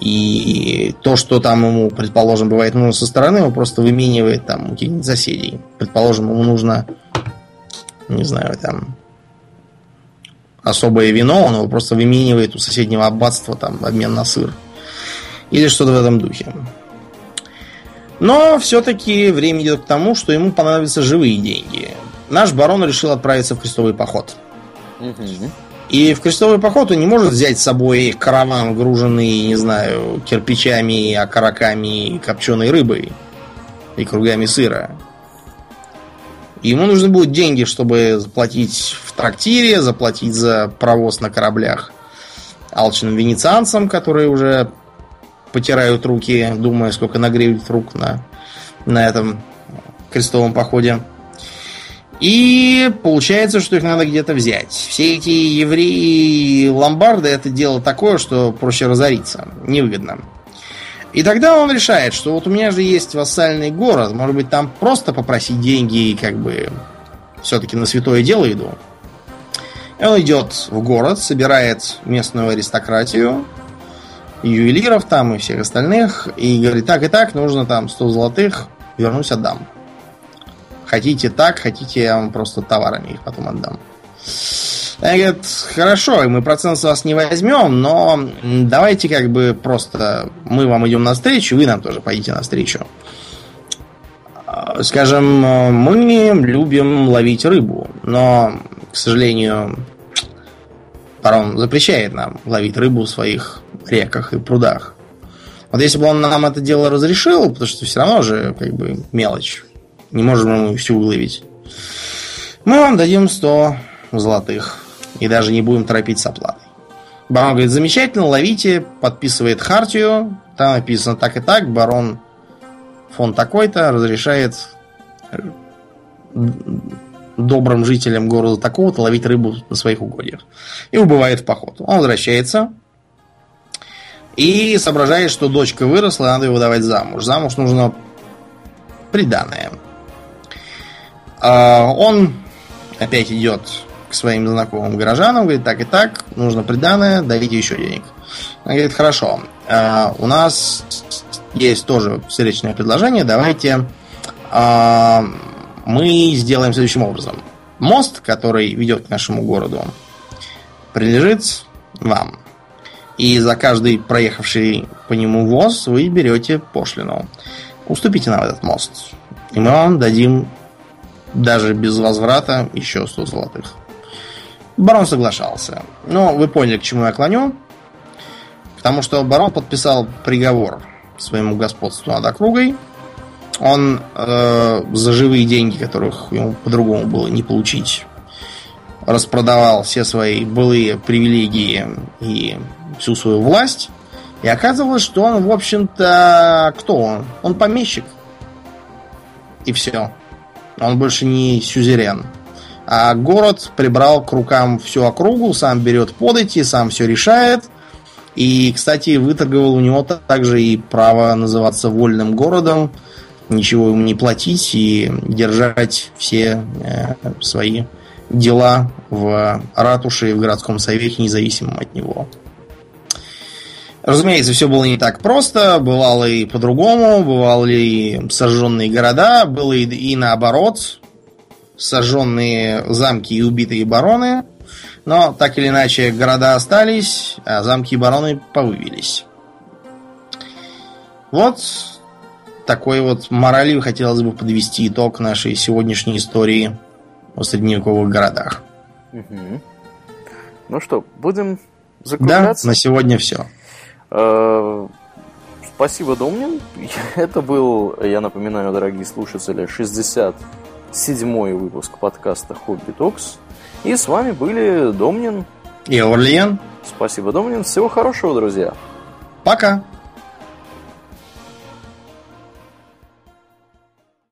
И то, что там ему, предположим, бывает нужно со стороны, он просто выменивает там у каких-нибудь соседей. Предположим, ему нужно, не знаю, там особое вино, он его просто выменивает у соседнего аббатства там в обмен на сыр. Или что-то в этом духе. Но все-таки время идет к тому, что ему понадобятся живые деньги. Наш барон решил отправиться в крестовый поход. И в крестовый поход он не может взять с собой караван, груженный, не знаю, кирпичами, окороками, копченой рыбой и кругами сыра. Ему нужны будут деньги, чтобы заплатить в трактире, заплатить за провоз на кораблях алчным венецианцам, которые уже потирают руки, думая, сколько нагреют рук на, на этом крестовом походе. И получается, что их надо где-то взять. Все эти евреи ломбарды это дело такое, что проще разориться. Невыгодно. И тогда он решает, что вот у меня же есть вассальный город, может быть, там просто попросить деньги и как бы все-таки на святое дело иду. И он идет в город, собирает местную аристократию, ювелиров там и всех остальных, и говорит, так и так, нужно там 100 золотых, вернусь, отдам. Хотите так, хотите, я вам просто товарами их потом отдам. Они говорят, хорошо, мы процент с вас не возьмем, но давайте как бы просто мы вам идем навстречу, вы нам тоже пойдите навстречу. А, скажем, мы любим ловить рыбу, но, к сожалению, паром запрещает нам ловить рыбу в своих реках и прудах. Вот если бы он нам это дело разрешил, потому что все равно же как бы мелочь, не можем мы всю выловить, мы вам дадим 100 золотых и даже не будем торопить с оплатой. Барон говорит, замечательно, ловите, подписывает хартию, там написано так и так, барон фон такой-то разрешает э, добрым жителям города такого-то ловить рыбу на своих угодьях. И убывает в поход. Он возвращается и соображает, что дочка выросла, надо его давать замуж. Замуж нужно приданное. А, он опять идет к своим знакомым горожанам, говорит, так и так, нужно приданное, дайте еще денег. Она говорит, хорошо, э, у нас есть тоже встречное предложение, давайте а, мы сделаем следующим образом. Мост, который ведет к нашему городу, принадлежит вам. И за каждый проехавший по нему воз вы берете пошлину. Уступите нам этот мост. И мы вам дадим даже без возврата еще 100 золотых. Барон соглашался. Но вы поняли, к чему я клоню. Потому что барон подписал приговор своему господству над округой. Он э, за живые деньги, которых ему по-другому было не получить, распродавал все свои былые привилегии и всю свою власть. И оказывалось, что он, в общем-то, кто он? Он помещик. И все. Он больше не сюзерен. А город прибрал к рукам всю округу, сам берет подати, сам все решает. И, кстати, выторговал у него также и право называться вольным городом, ничего ему не платить и держать все э, свои дела в ратуше и в городском совете, независимым от него. Разумеется, все было не так просто, бывало и по-другому, бывали и сожженные города, было и, и наоборот, сожженные замки и убитые бароны, но так или иначе города остались, а замки и бароны повывелись. Вот такой вот моралью хотелось бы подвести итог нашей сегодняшней истории о средневековых городах. Угу. Ну что, будем закругляться? Да, на сегодня все. Э, спасибо, Домнин. Это был, я напоминаю, дорогие слушатели, 67-й выпуск подкаста Хобби Токс. И с вами были Домнин и Орлиен. Спасибо, Домнин. Всего хорошего, друзья. Пока.